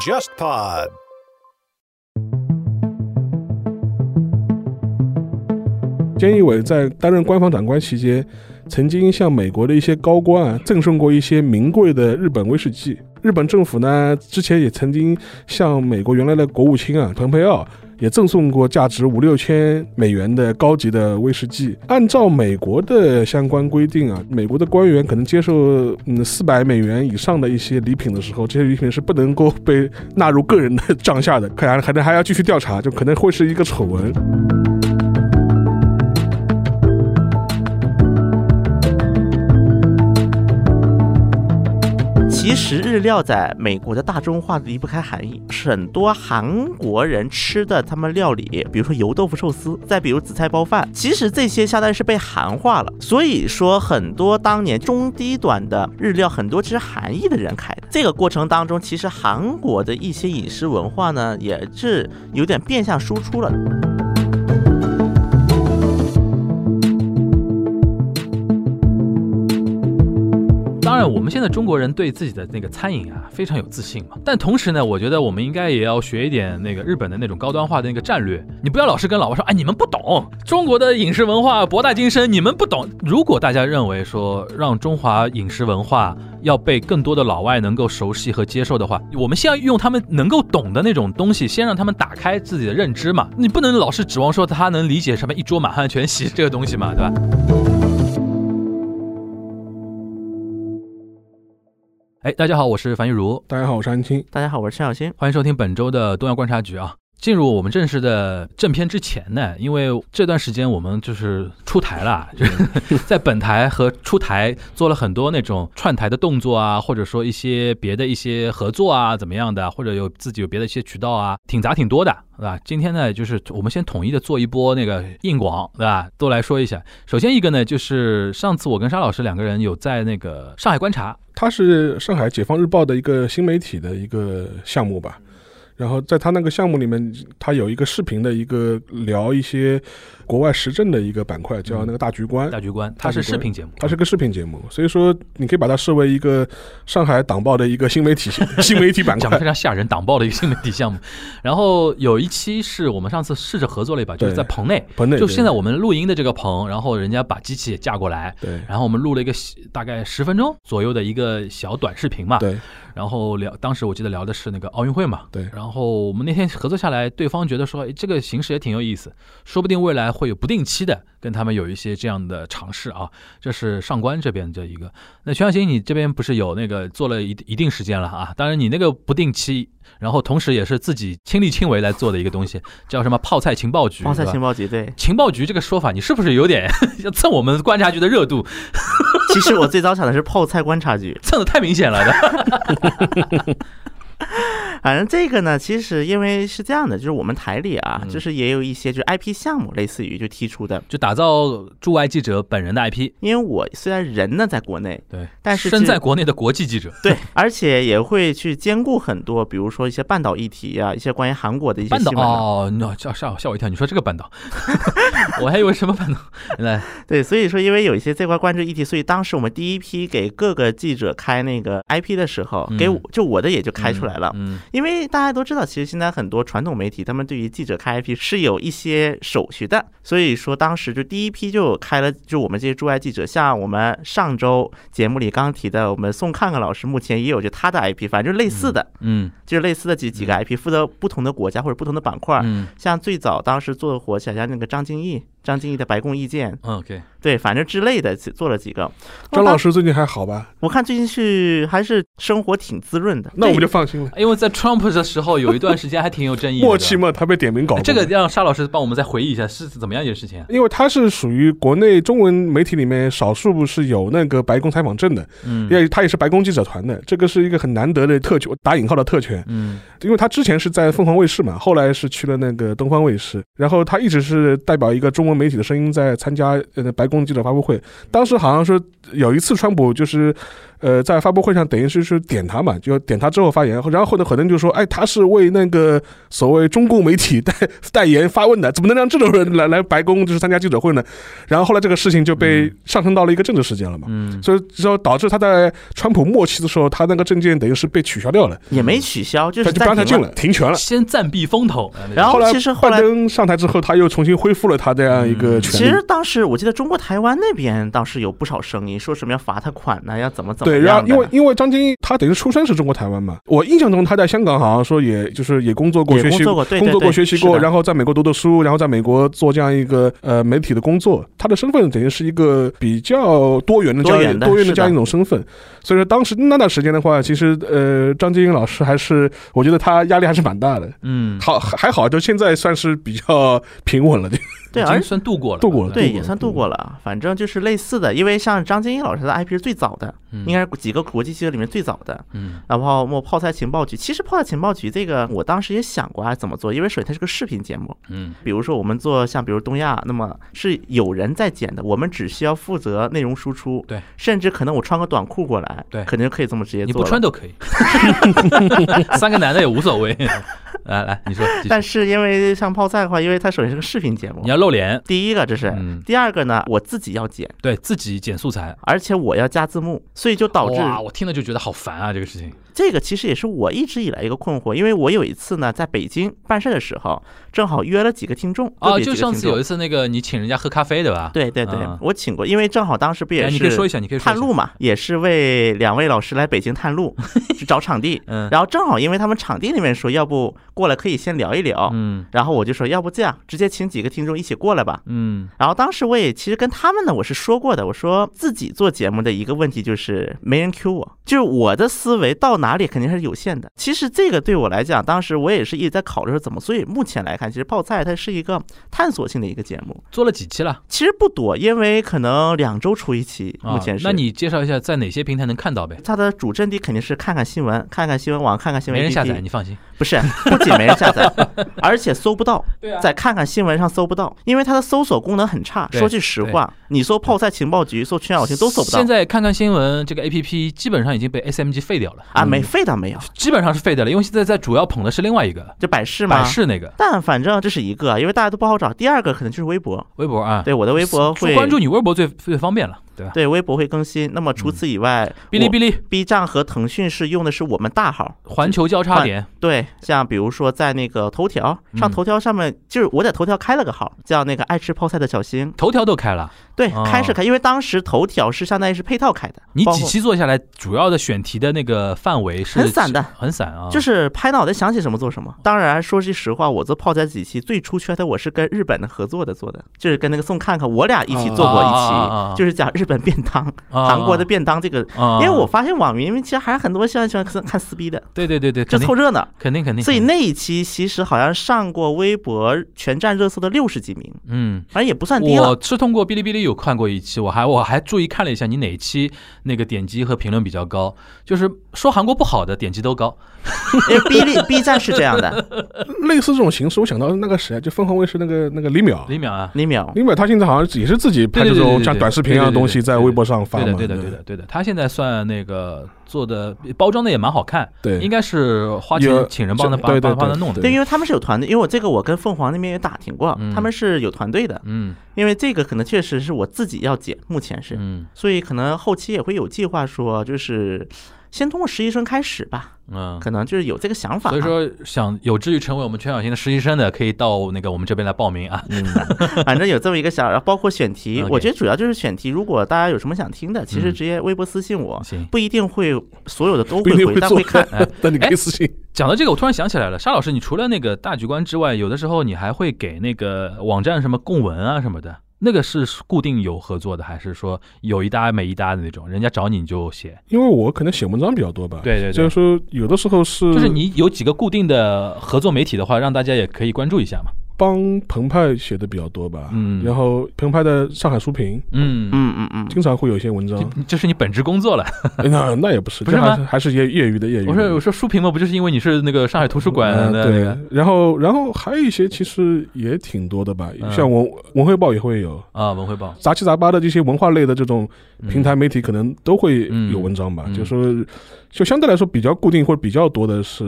JustPod。菅义伟在担任官方长官期间，曾经向美国的一些高官啊赠送过一些名贵的日本威士忌。日本政府呢，之前也曾经向美国原来的国务卿啊蓬佩奥也赠送过价值五六千美元的高级的威士忌。按照美国的相关规定啊，美国的官员可能接受嗯四百美元以上的一些礼品的时候，这些礼品是不能够被纳入个人的账下的，可能可能还要继续调查，就可能会是一个丑闻。其实日料在美国的大众化离不开韩裔，很多韩国人吃的他们料理，比如说油豆腐寿司，再比如紫菜包饭，其实这些相当于是被韩化了。所以说，很多当年中低端的日料，很多其实韩裔的人开的。这个过程当中，其实韩国的一些饮食文化呢，也是有点变相输出了。当然，我们现在中国人对自己的那个餐饮啊非常有自信嘛。但同时呢，我觉得我们应该也要学一点那个日本的那种高端化的那个战略。你不要老是跟老外说，哎，你们不懂中国的饮食文化博大精深，你们不懂。如果大家认为说让中华饮食文化要被更多的老外能够熟悉和接受的话，我们先要用他们能够懂的那种东西，先让他们打开自己的认知嘛。你不能老是指望说他能理解什么一桌满汉全席这个东西嘛，对吧？哎，大家好，我是樊玉茹，大家好，我是安青。大家好，我是陈小新。欢迎收听本周的东亚观察局啊。进入我们正式的正片之前呢，因为这段时间我们就是出台了，就是 在本台和出台做了很多那种串台的动作啊，或者说一些别的一些合作啊，怎么样的，或者有自己有别的一些渠道啊，挺杂挺多的，对吧？今天呢，就是我们先统一的做一波那个硬广，对吧？都来说一下。首先一个呢，就是上次我跟沙老师两个人有在那个上海观察。它是上海解放日报的一个新媒体的一个项目吧，然后在他那个项目里面，他有一个视频的一个聊一些国外时政的一个板块，叫那个大局观。大局观，它是视频节目，它是个视频节目，所以说你可以把它视为一个上海党报的一个新媒体 新媒体板块，讲的非常吓人，党报的一个新媒体项目。然后有一期是我们上次试着合作了一把，就是在棚内，棚内就现在我们录音的这个棚，然后人家把机器也架过来，对，然后我们录了一个大概十分钟左右的一个小短视频嘛，对。然后聊，当时我记得聊的是那个奥运会嘛，对。然后我们那天合作下来，对方觉得说，哎，这个形式也挺有意思，说不定未来会有不定期的跟他们有一些这样的尝试啊。这是上官这边的一个。那徐小新，你这边不是有那个做了一一定时间了啊？当然你那个不定期，然后同时也是自己亲力亲为来做的一个东西，叫什么泡菜情报局？泡菜情报局，对。情报局这个说法，你是不是有点 要蹭我们观察局的热度？其实我最早想的是泡菜观察局，蹭的太明显了的。反正这个呢，其实因为是这样的，就是我们台里啊，就是也有一些就是 IP 项目，类似于就提出的，就打造驻外记者本人的 IP。因为我虽然人呢在国内，对，但是身在国内的国际记者，对，而且也会去兼顾很多，比如说一些半岛议题啊，一些关于韩国的一些新闻。哦，吓吓吓我一跳，你说这个半岛，我还以为什么半岛？来，对，所以说因为有一些这块关注议题，所以当时我们第一批给各个记者开那个 IP 的时候，给我就我的也就开出来了。嗯，因为大家都知道，其实现在很多传统媒体，他们对于记者开 IP 是有一些手续的，所以说当时就第一批就开了，就我们这些驻外记者，像我们上周节目里刚刚提的，我们宋看看老师目前也有就他的 IP，反正就类似的，嗯，就是类似的几几个 IP，负责不同的国家或者不同的板块，嗯，像最早当时做的火起来，像那个张敬义。张敬义的白宫意见，OK，对，反正之类的做了几个。张老师最近还好吧？我看最近是还是生活挺滋润的，那我们就放心了。因为在 Trump 的时候有一段时间还挺有争议，默契嘛，他被点名搞。这个让沙老师帮我们再回忆一下是怎么样一件事情。因为他是属于国内中文媒体里面少数是有那个白宫采访证的，嗯，因为他也是白宫记者团的，这个是一个很难得的特权，打引号的特权，嗯，因为他之前是在凤凰卫视嘛，后来是去了那个东方卫视，然后他一直是代表一个中文。媒体的声音在参加呃白宫记者发布会。当时好像是有一次，川普就是。呃，在发布会上等于是是点他嘛，就点他之后发言，然后呢，很多人就说，哎，他是为那个所谓中共媒体代代言发问的，怎么能让这种人来来白宫就是参加记者会呢？然后后来这个事情就被上升到了一个政治事件了嘛，嗯，所以说导致他在川普末期的时候，他那个证件等于是被取消掉了，也没取消，就是暂停就不让他进了，。停权了。先暂避风头，然后其实后来拜登上台之后，他又重新恢复了他这样一个嗯权利。其实当时我记得中国台湾那边倒是有不少声音，说什么要罚他款呢，要怎么怎么对，然后。因为因为张晶他等于出生是中国台湾嘛，我印象中他在香港好像说也就是也工作过、学习工作过工作过、学习过，然后在美国读的书，然后在美国做这样一个呃媒体的工作，他的身份等于是一个比较多元的这样多元的是的多元的这样一种身份。所以说当时那段时间的话，其实呃张晶老师还是我觉得他压力还是蛮大的。嗯，好还好，就现在算是比较平稳了。对，而算度过了，度过了对也算度过了，反正就是类似的，因为像张晶英老师的 IP 是最早的，嗯。应该是几个国际记者里面最早的。嗯。然后我泡菜情报局，其实泡菜情报局这个我当时也想过啊怎么做，因为首先它是个视频节目，嗯。比如说我们做像比如东亚，那么是有人在剪的，我们只需要负责内容输出，对，甚至可能我穿个短裤过来，对。肯定可以这么直接做。你不穿都可以，三个男的也无所谓。来来，你说，但是因为像泡菜的话，因为它首先是个视频节目。你，要露脸，第一个这是，嗯，第二个呢我自己要剪，对自己剪素材，而且我要加字幕，所以就导致哇，我听了就觉得好烦啊，这个事情。这个其实也是我一直以来一个困惑，因为我有一次呢在北京办事的时候，正好约了几个听众，个哦，就上次有一次那个你请人家喝咖啡对吧？对对对嗯，我请过，因为正好当时不也哎，是你可以说一下，你可以探路。嘛，也是为两位老师来北京探路，去找场地。嗯然后正好因为他们场地那边说，要不过来可以先聊一聊。嗯然后我就说，要不这样，直接请几个听众一起过来吧。嗯然后当时我也其实跟他们呢，我是说过的，我说自己做节目的一个问题就是没人 Q 我，就是我的思维到哪里肯定是有限的。其实这个对我来讲，当时我也是一直在考虑说怎么。所以目前来看，其实泡菜它是一个探索性的一个节目，做了几期了？其实不多，因为可能两周出一期，目前啊，是。那你介绍一下在哪些平台能看到呗？它的主阵地肯定是看看新闻，看看新闻网，看看新闻没人 APP 下载，你放心。不是，不仅没人下载，而且搜不到，对啊在看看新闻上搜不到，因为它的搜索功能很差。说句实话，你搜泡菜情报局、搜全小新都搜不到现在看看新闻，这个 A P P 基本上已经被 S M G 废掉了，啊，没废倒没有，基本上是废掉了，因为现在在主要捧的是另外一个就百事嘛。百事那个但反正这是一个，因为大家都不好找。第二个可能就是微博，微博啊，对我的微博会关注你微博最最方便了，对吧？对微博会更新。那么除此以外，哔哩哔哩、B 站和腾讯是用的是我们大号，环球交叉点，对，像比如说在那个头条上，嗯头条上面就是我在头条开了个号，叫那个爱吃泡菜的小新。头条都开了。对哦，开是开，因为当时头条是相当于是配套开的，你几期做下来，主要的选题的那个范围是很散的，很散啊。就是拍脑袋想起什么做什么。当然，说句实话，我做泡菜几期最出圈的，我是跟日本的合作的做的，就是跟那个宋看看，我俩一起做过一期，就是讲日本便当、啊韩国的便当这个。啊，因为我发现网民其实还是很多喜欢喜欢看撕逼的，对对对对，就凑热闹。肯定肯定。所以那一期其实好像上过微博全站热搜的六十几名，嗯，反正也不算低我了。是通过哔哩哔哩有看过一期，我还我还注意看了一下你哪一期那个点击和评论比较高，就是说韩国不好的点击都高。因为 B 站 B 站是这样的，类似这种形式，我想到那个谁啊，就凤凰卫视那个那个李淼，李淼啊，李淼李淼他现在好像也是自己拍这种像短视频一样的东西在微博上发嘛。对的对的对的对的，他现在算那个做的包装的也蛮好看，对。应该是花钱请人帮他帮对对对帮帮他弄的。对，因为他们是有团队，因为我这个我跟凤凰那边也打听过，嗯。他们是有团队的，嗯。因为这个可能确实是我自己要剪，目前是，嗯。所以可能后期也会有计划说，就是先通过实习生开始吧，嗯。可能就是有这个想法啊。所以说，想有志于成为我们全小新的实习生的，可以到那个我们这边来报名啊。嗯，反正有这么一个想，然后包括选题，我觉得主要就是选题。如果大家有什么想听的，其实嗯直接微博私信我，行，不一定会所有的都会 回，但会看。哎但你可以私信。讲到这个，我突然想起来了，沙老师，你除了那个大局观之外，有的时候你还会给那个网站什么供文啊什么的，那个是固定有合作的，还是说有一搭没一搭的那种？人家找你你就写？因为我可能写文章比较多吧，对对对就是说有的时候是就是你有几个固定的合作媒体的话，让大家也可以关注一下嘛。帮澎湃写的比较多吧，嗯然后澎湃的上海书评嗯，嗯嗯嗯，经常会有一些文章，这这是你本职工作了。哎那那也不是，不是吗还是还是业业余的业余的。我说我说书评嘛，不就是因为你是那个上海图书馆嗯的那个对，然后然后还有一些其实也挺多的吧，嗯像文文汇报也会有，啊文汇报？杂七杂八的这些文化类的这种平台媒体可能都会有文章吧，嗯就说就相对来说比较固定或者比较多的是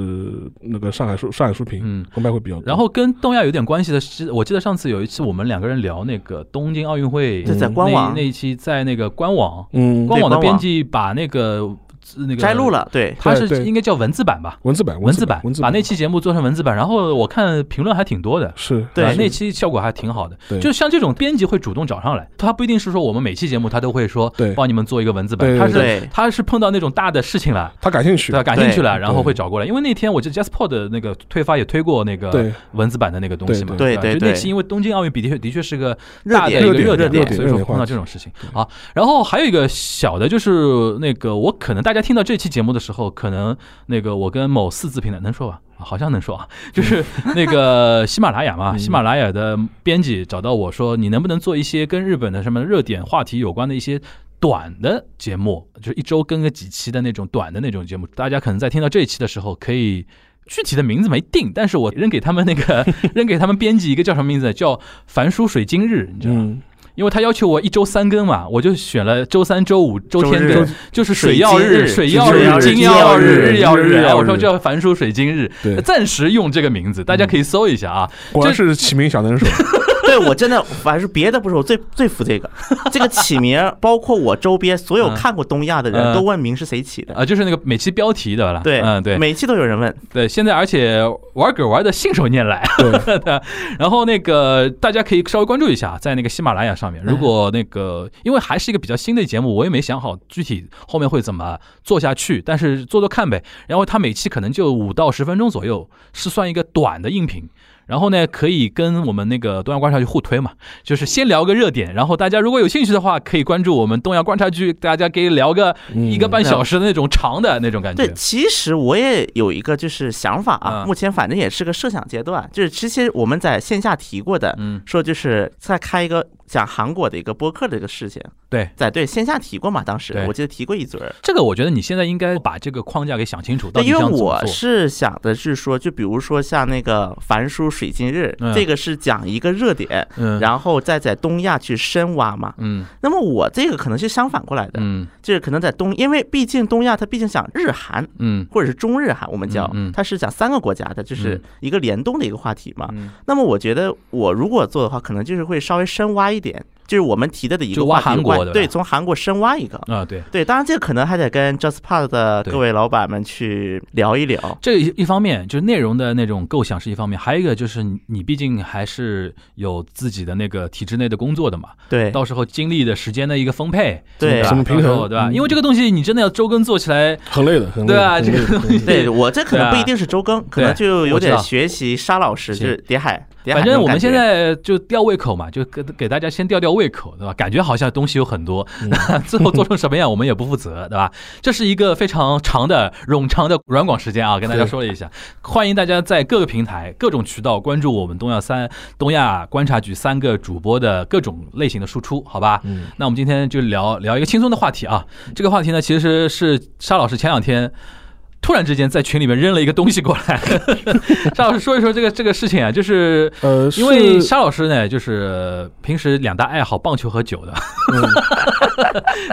那个上海书上海书评，嗯。澎湃会比较多。然后跟东亚有点关系的是，我记得上次有一次我们两个人聊那个东京奥运会，在官网。那那一期在那个官网，嗯，官网的编辑把那个那个摘录，了，对，他是应该叫文字版吧？文字版文字版版文字版把那期节目做成文字版，然后我看评论还挺多的。是对那期效果还挺好的。就像这种编辑会主动找上来，他不一定是说我们每期节目他都会说对帮你们做一个文字版，他是他是碰到那种大的事情了，他感兴趣对？，感兴趣了，然后会找过来。因为那天我记得 JustPod 的那个推发也推过那个文字版的那个东西嘛，对对对就那期因为东京奥运比的确的确是个大的一个热点嘛，所以说碰到这种事情啊。然后还有一个小的，就是那个我可能大家听到这期节目的时候，可能那个我跟某四字平台能说吧。啊好像能说啊，就是那个喜马拉雅嘛，嗯喜马拉雅的编辑找到我说，你能不能做一些跟日本的什么热点话题有关的一些短的节目，就是一周更个几期的那种短的那种节目。大家可能在听到这一期的时候，可以具体的名字没定，但是我扔给他们那个 扔给他们编辑一个叫什么名字，叫“凡书水晶日”，你知道吗？嗯，因为他要求我一周三更嘛，我就选了周三、周五、周天更，就是水曜日、水曜日、金曜日、日曜日。我说叫凡书水晶日，暂时用这个名字，大家可以搜一下啊。果然是起名小能手，对我真的，反正别的不是，我最最服这个。这个起名，包括我周边所有嗯看过东亚的嗯人都问名是谁起的。啊，就是那个每期标题的了，对，嗯，对，每期都有人问。对，现在而且玩梗玩的信手拈来，对，然后那个大家可以稍微关注一下，在那个喜马拉雅上面，如果那个因为还是一个比较新的节目，我也没想好具体后面会怎么做下去，但是做做看呗。然后他每期可能就五到十分钟左右，是算一个短的音频。然后呢，可以跟我们那个东亚观察局互推嘛，就是先聊个热点，然后大家如果有兴趣的话，可以关注我们东亚观察局，大家可以聊个嗯一个半小时的那种长的那种感觉对，。其实我也有一个就是想法啊，嗯目前反正也是个设想阶段，就是之前我们在线下提过的，嗯，说就是再开一个讲韩国的一个播客的一个事情，对，在对线下提过嘛，当时我记得提过一嘴儿。这个我觉得你现在应该把这个框架给想清楚，到对，底因为我。是想的是说，就比如说像那个凡书水晶日，嗯。这个是讲一个热点，嗯，然后再在东亚去深挖嘛。嗯。那么我这个可能是相反过来的，嗯。就是可能在东，因为毕竟东亚它毕竟讲日韩嗯。或者是中日韩，我们叫嗯嗯。它是讲三个国家的，就是嗯。一个联动的一个话题嘛。嗯，那么我觉得我如果做的话，可能就是会稍微深挖一一点就是我们提的的一个话题对，从韩国深挖一个。啊对。对，当然这个可能还得跟 JustPod 的各位老板们去聊一聊。这一一方面就是内容的那种构想是一方面，还有一个就是你你毕竟还是有自己的那个体制内的工作的嘛，对，到时候精力的时间的一个分配，对。吧？怎么平。衡到时候对吧？嗯。因为这个东西你真的要周更做起来，很累的，很累。对啊这个东西。对我这可能不一定是周更，可能就有点学习沙老师，就是叠海，叠海反正我们现在就吊胃口嘛，就给给大家先吊吊胃口，对吧？感觉好像东西有很多，嗯 最后做成什么样我们也不负责，对吧？这是一个非常长的冗长的软广时间啊，跟大家说了一下，欢迎大家在各个平台、各种渠道关注我们东亚三东亚观察局三个主播的各种类型的输出，好吧？嗯那我们今天就聊聊一个轻松的话题啊。这个话题呢，其实是沙老师前两天突然之间在群里面扔了一个东西过来。沙老师说一说这个这个事情啊，就是呃，因为是沙老师呢，就是平时两大爱好棒球和酒的。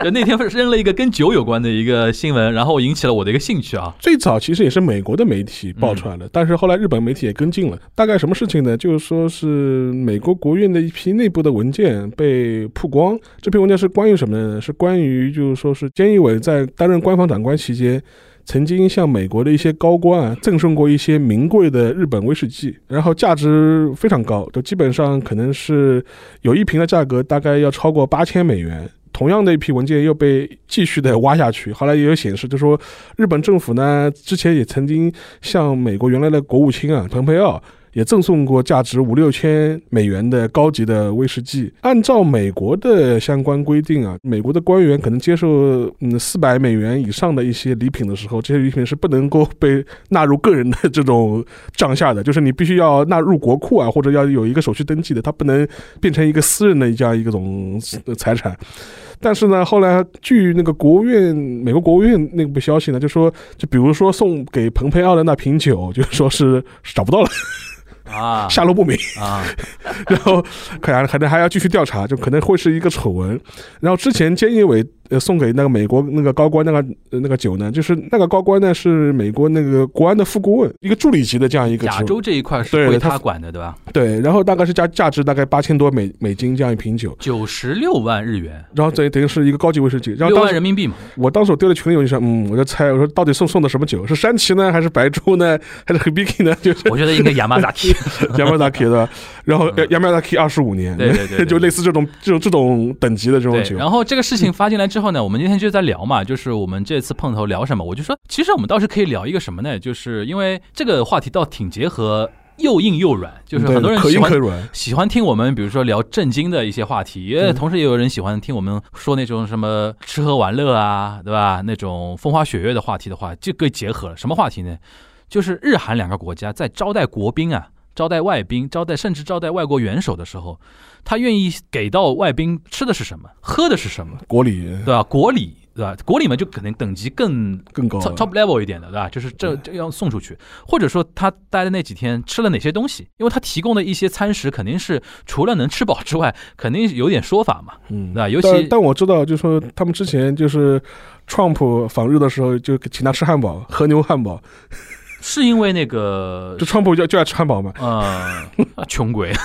就 那天扔了一个跟酒有关的一个新闻，然后引起了我的一个兴趣啊。最早其实也是美国的媒体爆出来的，但是后来日本媒体也跟进了。大概什么事情呢？就是说是美国国务院的一批内部的文件被曝光。这篇文件是关于什么呢？是关于就是说是菅义伟在担任官方长官期间。曾经向美国的一些高官啊赠送过一些名贵的日本威士忌，然后价值非常高，就基本上可能是有一瓶的价格大概要超过八千美元。同样的一批文件又被继续的挖下去，后来也有显示，就说日本政府呢之前也曾经向美国原来的国务卿啊蓬佩奥也赠送过价值五六千美元的高级的威士忌。按照美国的相关规定啊，美国的官员可能接受嗯四百美元以上的一些礼品的时候，这些礼品是不能够被纳入个人的这种账下的，就是你必须要纳入国库啊，或者要有一个手续登记的，它不能变成一个私人的这样一种财产。但是呢，后来据那个国务院美国国务院内部消息呢，就说，就比如说送给蓬佩奥的那瓶酒，就说是找不到了，啊下落不明。啊，然后可能可能还要继续调查，就可能会是一个丑闻。然后之前菅义伟呃送给那个美国那个高官那个呃那个酒呢，就是那个高官呢是美国那个国安的副顾问，一个助理级的这样一个亚洲这一块是归对他他管的，对吧？对，然后大概是价价值大概八千多美美金这样一瓶酒，九十六万日元，然后等于等于是一个高级威士忌。然后六万人民币嘛。我当时我丢在群里，我就说，嗯，我就猜，我说到底送送的什么酒？是山崎呢，还是白猪呢，还是 Hibiki 呢？就是我觉得应该亚麻扎 K。Yamazaki 的，然后 Yamazaki 二十五年，嗯对对对对 就类似这种这种这种等级的这种，酒。然后这个事情发进来之后呢，我们今天就在聊嘛，就是我们这次碰头聊什么，我就说，其实我们倒是可以聊一个什么呢？就是因为这个话题倒挺结合又硬又软，就是很多人喜欢硬可软，喜欢听我们，比如说聊震惊的一些话题，也嗯同时也有人喜欢听我们说那种什么吃喝玩乐啊，对吧？那种风花雪月的话题的话，就可以结合了什么话题呢？就是日韩两个国家在招待国宾啊、招待外宾、招待甚至招待外国元首的时候，他愿意给到外宾吃的是什么，喝的是什么，国礼对吧？国礼。对吧？国礼嘛，就可能等级更更高 top level 一点的，对吧？就是这这样送出去，或者说他待的那几天吃了哪些东西，因为他提供的一些餐食肯定是除了能吃饱之外，肯定有点说法嘛，嗯对吧？尤其但但我知道，就是说他们之前就是 Trump 访日的时候，就请他吃汉堡，和牛汉堡，是因为那个就 Trump 就就爱吃汉堡嘛。呃，穷鬼。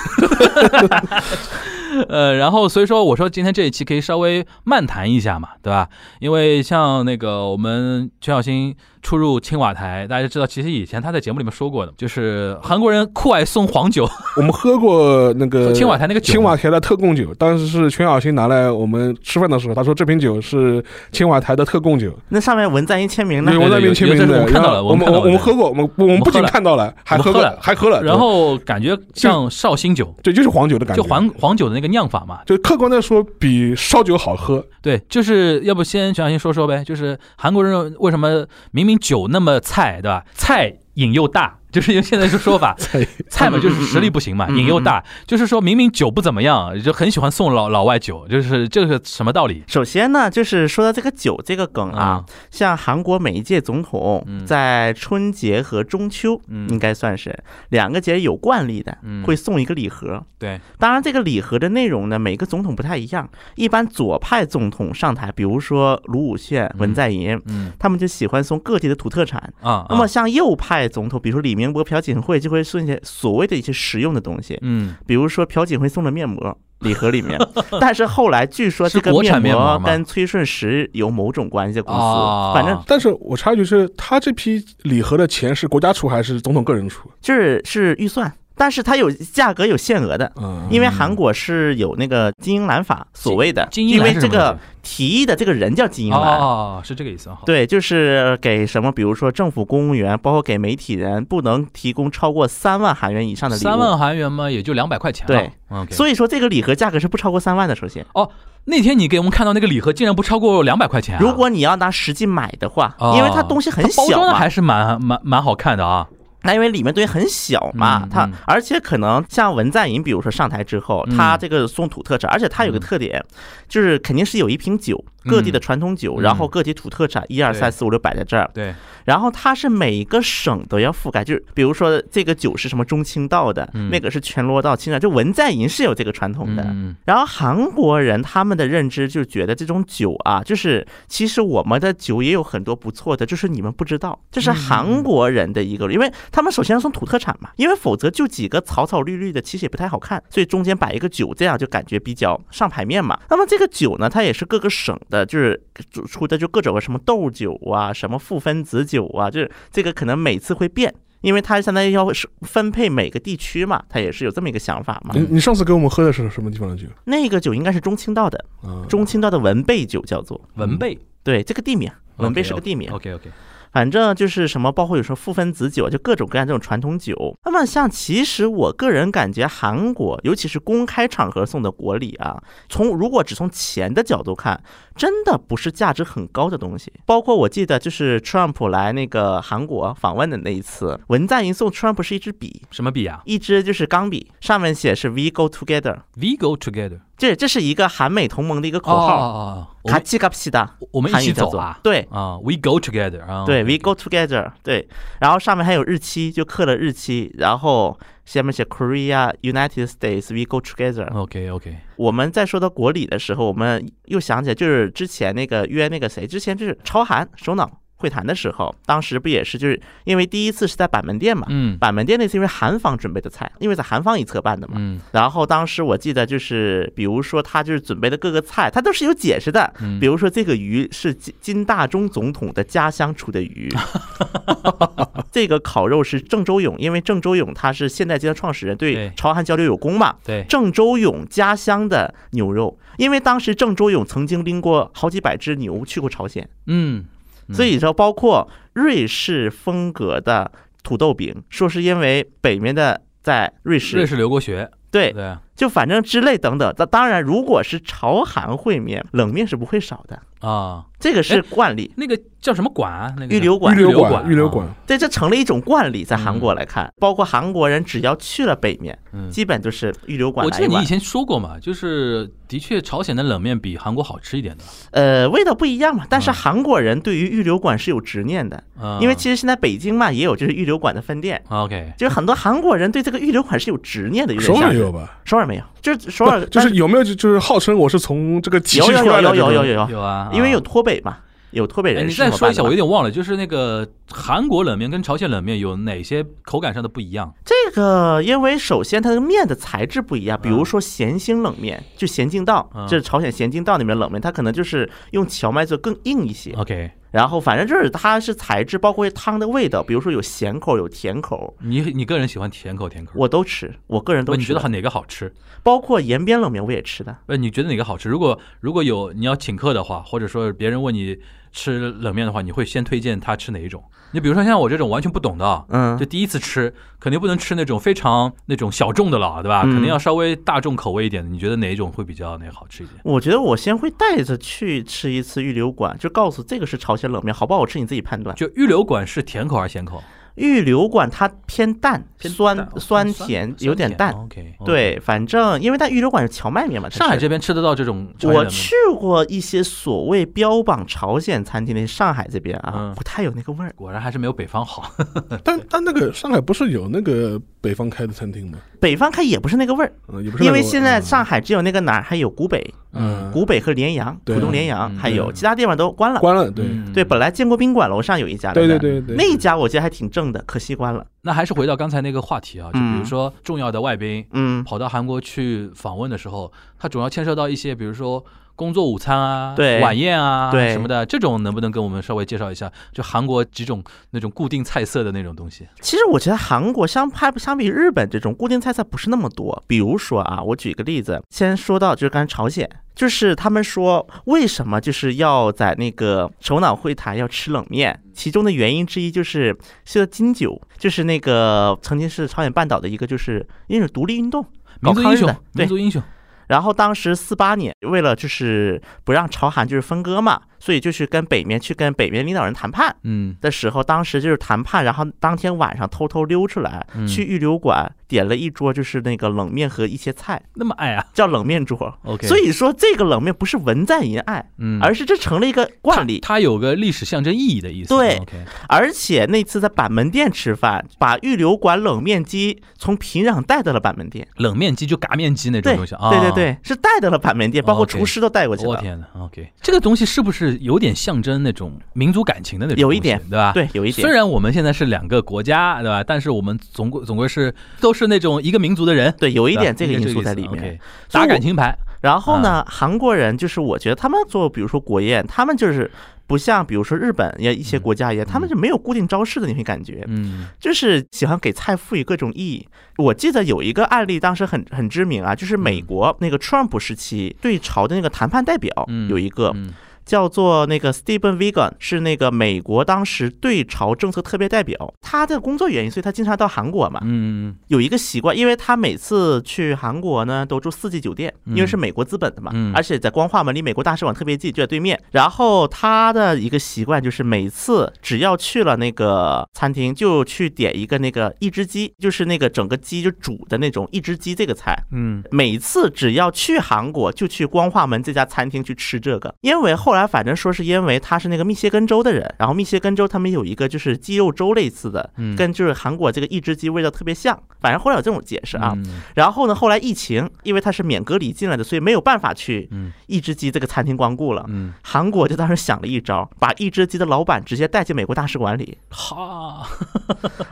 呃，然后所以说我说今天这一期可以稍微漫谈一下嘛，对吧？因为像那个我们全小新出入青瓦台，大家知道，其实以前他在节目里面说过的，就是韩国人酷爱送黄酒，我们喝过那个青瓦台那个青瓦台的特供酒，当时是全小新拿来我们吃饭的时候，他说这瓶酒是青瓦台的特供酒，那上面文在寅签名呢对，？我在寅签名的。有这是我们看到了我们我们我们喝过，我们我们不仅看到了，还喝了还喝了。然后感觉像绍兴酒，对，就是黄酒的感觉，就黄黄酒的那个酿法嘛。就客观的说，比烧酒好喝。对，就是要不先全小新说说呗，就是韩国人为什么明明酒那么菜，对吧？菜瘾又大，就是用现在这说法，菜菜嘛就是实力 不行嘛，嗯瘾又大，就是说明明酒不怎么样，就很喜欢送老老外酒，就是这个什么道理？首先呢，就是说到这个酒这个梗啊，像韩国每一届总统嗯在春节和中秋，嗯应该算是两个节有惯例的，嗯会送一个礼盒。对，当然，这个礼盒的内容呢，每个总统不太一样。一般左派总统上台，比如说卢武铉、文在寅，嗯他们就喜欢送各地的土特产。啊，那么像右派总统，比如说李明博、朴槿惠，就会送一些所谓的一些实用的东西，嗯比如说朴槿惠送的面膜。礼盒里面，但是后来据说这个面膜跟崔顺实有某种关系的公司，啊反正但是我插一句是，他这批礼盒的钱是国家出还是总统个人出？就是是预算，但是它有价格有限额的。嗯，因为韩国是有那个金英兰法所谓的，金英因为这个提议的这个人叫金英兰，哦，是这个意思，好，对，就是给什么，比如说政府公务员，包括给媒体人，不能提供超过三万韩元以上的礼物。三万韩元嘛，也就两百块钱了，对。所以说这个礼盒价格是不超过三万的。首先，哦那天你给我们看到那个礼盒，竟然不超过两百块钱啊！如果你要拿实际买的话，哦因为它东西很小还，是蛮蛮蛮好看的啊。那因为里面东西很小嘛，它嗯。嗯而且可能像文在寅，比如说上台之后，嗯。他这个送土特产，而且他有个特点，就是肯定是有一瓶酒，各地的传统酒，嗯。然后各地土特产一二三四五六摆在这儿，对，然后它是每一个省都要覆盖，就是比如说这个酒是什么中青道的，嗯。那个是全罗道、青的，就文在寅是有这个传统的。嗯然后韩国人他们的认知就觉得这种酒啊，就是其实我们的酒也有很多不错的，就是你们不知道，这是韩国人的一个，因为他们首先要送土特产嘛，因为否则就几个草草绿绿的，其实也不太好看，所以中间摆一个酒，这样就感觉比较上牌面嘛。那么这个酒呢，它也是各个省的，就是出的就各种什么豆酒啊，什么负分子酒啊，就是这个可能每次会变。因为它相当于要是分配每个地区嘛，它也是有这么一个想法嘛。你你上次给我们喝的是什么地方的酒那个酒应该是中青道的，啊？中青道的文贝酒叫做，文贝对，这个地名，文贝是个地名。OK OK，反正就是什么，包括有时候覆分子酒，就各种各样这种传统酒。那么像其实我个人感觉，韩国尤其是公开场合送的国礼啊，从如果只从钱的角度看，真的不是价值很高的东西。包括我记得就是 Trump 来那个韩国访问的那一次，文在寅送 Trump 是一支笔，什么笔啊一支就是钢笔，上面写是 We Go Together，？We go together。这这是一个韩美同盟的一个口号。哦，我们卡奇卡西达，我们一起走啊。对啊，We go together 啊。对，We go together，对，然后上面还有日期，就刻了日期，然后下面写 Korea United States，We go together。OK OK，我们在说到国礼的时候，我们又想起来，就是之前那个约那个谁，之前就是朝韩首脑会谈的时候，当时不也是就是因为第一次是在板门店嘛。嗯板门店那次因为韩方准备的菜，因为在韩方一侧办的嘛。嗯然后当时我记得就是，比如说他就是准备的各个菜，他都是有解释的。嗯比如说这个鱼是金金大中总统的家乡出的鱼，这个烤肉是郑周永，因为郑周永他是现代街的创始人，对对朝韩交流有功嘛。对，郑周永家乡的牛肉，因为当时郑周永曾经拎过好几百只牛去过朝鲜，嗯，嗯所以说包括瑞士风格的土豆饼，说是因为北面的在瑞士，瑞士留过学，对，对，就反正之类等等。那当然，如果是朝韩烩面，冷面是不会少的，啊，这个是惯例。那个叫什么馆啊？那个预留馆。预留馆馆，预留馆。啊，对，这成了一种惯例，在韩国来看，包括韩国人只要去了北面，嗯。基本就是预留馆来一碗。我记得你以前说过嘛，就是的确朝鲜的冷面比韩国好吃一点的，呃，味道不一样嘛，但是嗯。韩国人对于预留馆是有执念的，啊。因为其实现在北京嘛也有就是预留馆的分店。OK，就是很多韩国人对这个预留馆是有执念的，首尔也有吧？首尔没有，就是首尔就是有没有就就是号称我是从这个体系有有有出来的这种？有有有有有，有啊，因为有啊。脱北嘛，有脱北哎，人你再说一下，我有点忘了，就是那个韩国冷面跟朝鲜冷面有哪些口感上的不一样？这个，因为首先它的面的材质不一样，比如说咸兴冷面，就咸镜道嗯，这是朝鲜咸镜道里面冷面，它可能就是用荞麦做更硬一些。OK，然后反正就是它是材质，包括汤的味道，比如说有咸口有甜口，你你个人喜欢甜口甜口？我都吃，我个人都你觉得好哪个好吃？包括延边冷面我也吃的。呃，你觉得哪个好吃？如果如果有你要请客的话，或者说别人问你吃冷面的话，你会先推荐他吃哪一种？你比如说像我这种完全不懂的啊，嗯就，第一次吃，肯定不能吃那种非常那种小众的了，对吧？嗯肯定要稍微大众口味一点的。你觉得哪一种会比较那个好吃一点？我觉得我先会带着去吃一次预留馆，就告诉这个是朝鲜冷面，好不好吃你自己判断。就预留馆是甜口还是咸口？预留馆它偏淡，酸偏酸酸甜有点淡。OK，对，反正因为它预留馆是荞麦面嘛，上海这边吃得到这种我去过一些所谓标榜朝鲜餐厅的上海这边啊嗯，不太有那个味儿。果然还是没有北方好。但但那个上海不是有那个北方开的餐厅吗？北方开也不是那个味儿。因为现在嗯上海只有那个哪儿还有古北、嗯古北和联阳、浦东联阳，嗯还有其他地方都关了。关了，对嗯对，本来建国宾馆楼上有一家对，对对对，那一家我记得还挺正的，可惜关了。那还是回到刚才那个话题啊，就比如嗯说重要的外宾嗯，跑到韩国去访问的时候，他总要牵涉到一些，比如说工作午餐啊、对晚宴啊对什么的，这种能不能跟我们稍微介绍一下？就韩国几种那种固定菜色的那种东西。其实我觉得韩国相拍相比日本这种固定菜色不是那么多。比如说啊，我举个例子，先说到就是刚才朝鲜，就是他们说为什么就是要在那个首脑会谈要吃冷面，其中的原因之一就是是金九，就是那个曾经是朝鲜半岛的一个就是因为是独立运动，民族英雄民族英雄，然后当时四八年，为了就是不让朝韩就是分割嘛，所以就是跟北面去跟北面领导人谈判嗯的时候，当时就是谈判，然后当天晚上偷偷溜出来嗯去预留馆点了一桌就是那个冷面和一些菜，那么爱啊叫冷面桌。，OK，所以说这个冷面不是文在寅爱，嗯，而是这成了一个惯例。它有个历史象征意义的意思。对，OK，而且那次在板门店吃饭，把预留馆冷面机从平壤带到了板门店。冷面机就嘎面机那种东西啊，对对对，是带到了板门店，包括厨师都带过去了。我天呐 o k 这个东西是不是有点象征那种民族感情的那种？有一点对吧？。对，有一点虽。然我们现在是两个国家，对吧？但是我们总归总归是都是那种一个民族的人，对，有一点这个因素在里面。打感情牌，然后呢，韩国人就是我觉得他们做，比如说国宴，他们就是不像比如说日本也一些国家一样，他们就没有固定招式的，你会感觉嗯就是喜欢给菜赋予各种意义。我记得有一个案例，当时很很知名啊，就是美国那个 Trump 时期对朝的那个谈判代表嗯有一个嗯叫做那个 Stephen Wigan，是那个美国当时对朝政策特别代表。他的工作原因，所以他经常到韩国嘛。嗯有一个习惯，因为他每次去韩国呢，都住四季酒店，因为是美国资本的嘛，嗯而且在光化门离美国大使馆特别近，就在对面。然后他的一个习惯就是每次只要去了那个餐厅，就去点一个那个一只鸡，就是那个整个鸡就煮的那种一只鸡这个菜。嗯每次只要去韩国，就去光化门这家餐厅去吃这个，因为后来反正说是因为他是那个密歇根州的人，然后密歇根州他们有一个就是鸡肉粥类似的，嗯。跟就是韩国这个一只鸡味道特别像，反正后来有这种解释啊。嗯。然后呢，后来疫情，因为他是免隔离进来的，所以没有办法去嗯一只鸡这个餐厅光顾了。嗯，韩国就当时想了一招，把一只鸡的老板直接带进美国大使馆里，哈，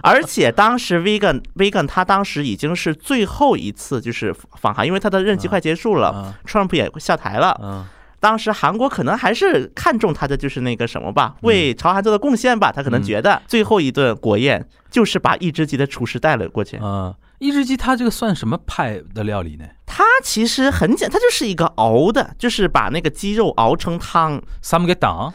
而且当时 Vegan Vegan 他当时已经是最后一次就是访韩，因为他的任期快结束了嗯，Trump 也下台了。嗯当时韩国可能还是看重他的就是那个什么吧，为朝韩做的贡献吧，他可能觉得最后一顿国宴就是把一只鸡的厨师带了过去。嗯，一只鸡它这个算什么派的料理呢它其实很简，它就是一个熬的，就是把那个鸡肉熬成汤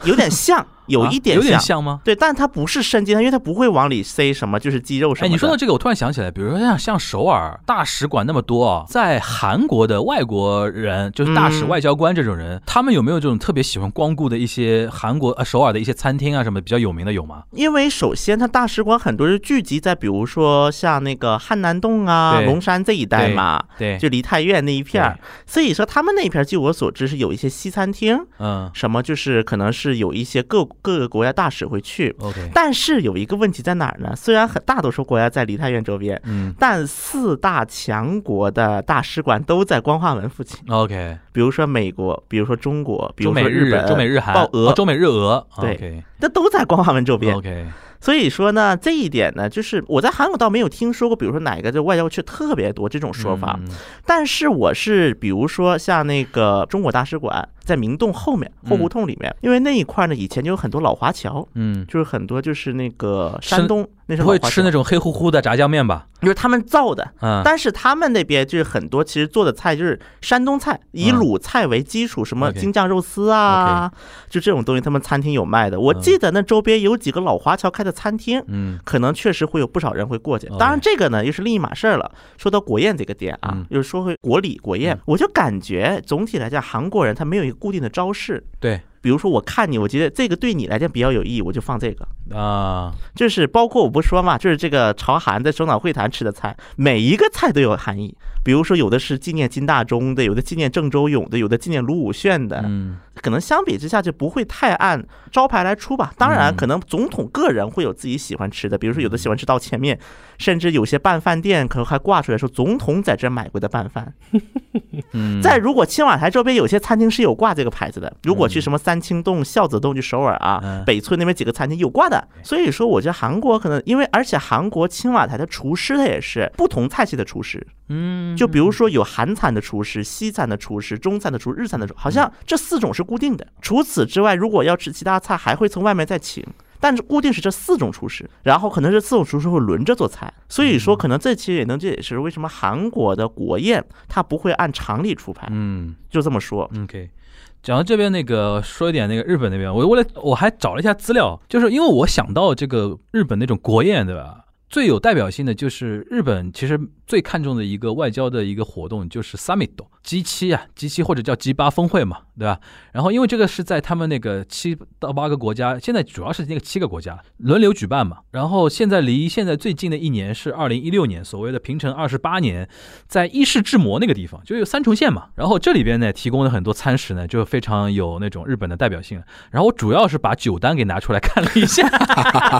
有点像，有一点啊有点像。像吗？对，但它不是生鸡，因为它不会往里塞什么，就是鸡肉什么哎，你说到这个，我突然想起来，比如说像像首尔大使馆那么多啊，在韩国的外国人，就是大使、嗯外交官这种人，他们有没有这种特别喜欢光顾的一些韩国呃首尔的一些餐厅啊什么比较有名的有吗？因为首先，它大使馆很多是聚集在，比如说像那个汉南洞啊、龙山这一带嘛，对，就梨泰院那一片儿。所以说，他们那一片儿，据我所知是有一些西餐厅，嗯什么就是可能是有一些各各个国家大使会去。，OK，但是有一个问题在哪儿呢？虽然很大多数国家在梨泰院周边，嗯但四大强国的大使馆都在光化门附近，，OK，比如说美国，比如说中国，比如中美日本、中美日韩、报俄哦中美日俄对这都在光化门周边。OK，所以说呢，这一点呢，就是我在韩国倒没有听说过，比如说哪个就外交去特别多这种说法，嗯。但是我是比如说像那个中国大使馆在明洞后面后胡同里面，因为那一块呢以前就有很多老华侨，嗯，就是很多就是那个山东那是不会吃那种，黑乎乎的炸酱面吧？就是他们造的。嗯，但是他们那边就是很多，其实做的菜就是山东菜，以嗯。鲁菜为基础，什么京酱肉丝啊，就这种东西，他们餐厅有卖的。我记得那周边有几个老华侨开的餐厅，嗯。可能确实会有不少人会过去。当然，这个呢又是另一码事儿了。说到国宴这个店啊嗯，又说回国礼国宴嗯，我就感觉总体来讲，韩国人他没有一个固定的招式。对比如说，我看你，我觉得这个对你来讲比较有意义，我就放这个。啊，就是包括我不说嘛，就是这个朝韩在首脑会谈吃的菜，每一个菜都有含义。比如说，有的是纪念金大中的，有的纪念郑周永的，有的纪念卢武铉的。嗯可能相比之下就不会太按招牌来出吧。当然，嗯可能总统个人会有自己喜欢吃的，比如说有的喜欢吃刀切面，甚至有些拌饭店可能还挂出来说总统在这买过的拌饭。嗯，在如果青瓦台周边有些餐厅是有挂这个牌子的，如果去什么三清洞、孝子洞去首尔啊嗯，北村那边几个餐厅有挂的。所以说，我觉得韩国可能因为而且韩国青瓦台的厨师他也是不同菜系的厨师，嗯，就比如说有韩餐的厨师、西餐的厨师、中餐的厨、日餐的厨，好像这四种是固定的。除此之外，如果要吃其他菜，还会从外面再请。但是固定是这四种厨师，然后可能这四种厨师会轮着做菜，所以说可能这其实也能解释为什么韩国的国宴它不会按常理出牌，嗯就这么说。OK。讲到这边那个，说一点那个日本那边，我为了我还找了一下资料，就是因为我想到这个日本那种国宴，对吧？最有代表性的就是日本其实最看重的一个外交的一个活动就是 summit G 七啊，G 七或者叫 G 八峰会嘛，对吧？然后因为这个是在他们那个七到八个国家，现在主要是那个七个国家轮流举办嘛。然后现在离现在最近的一年是二零一六年，所谓的平成二十八年，在伊势志摩那个地方，就有三重县嘛。然后这里边呢提供的很多餐食呢，就非常有那种日本的代表性。然后我主要是把酒单给拿出来看了一下，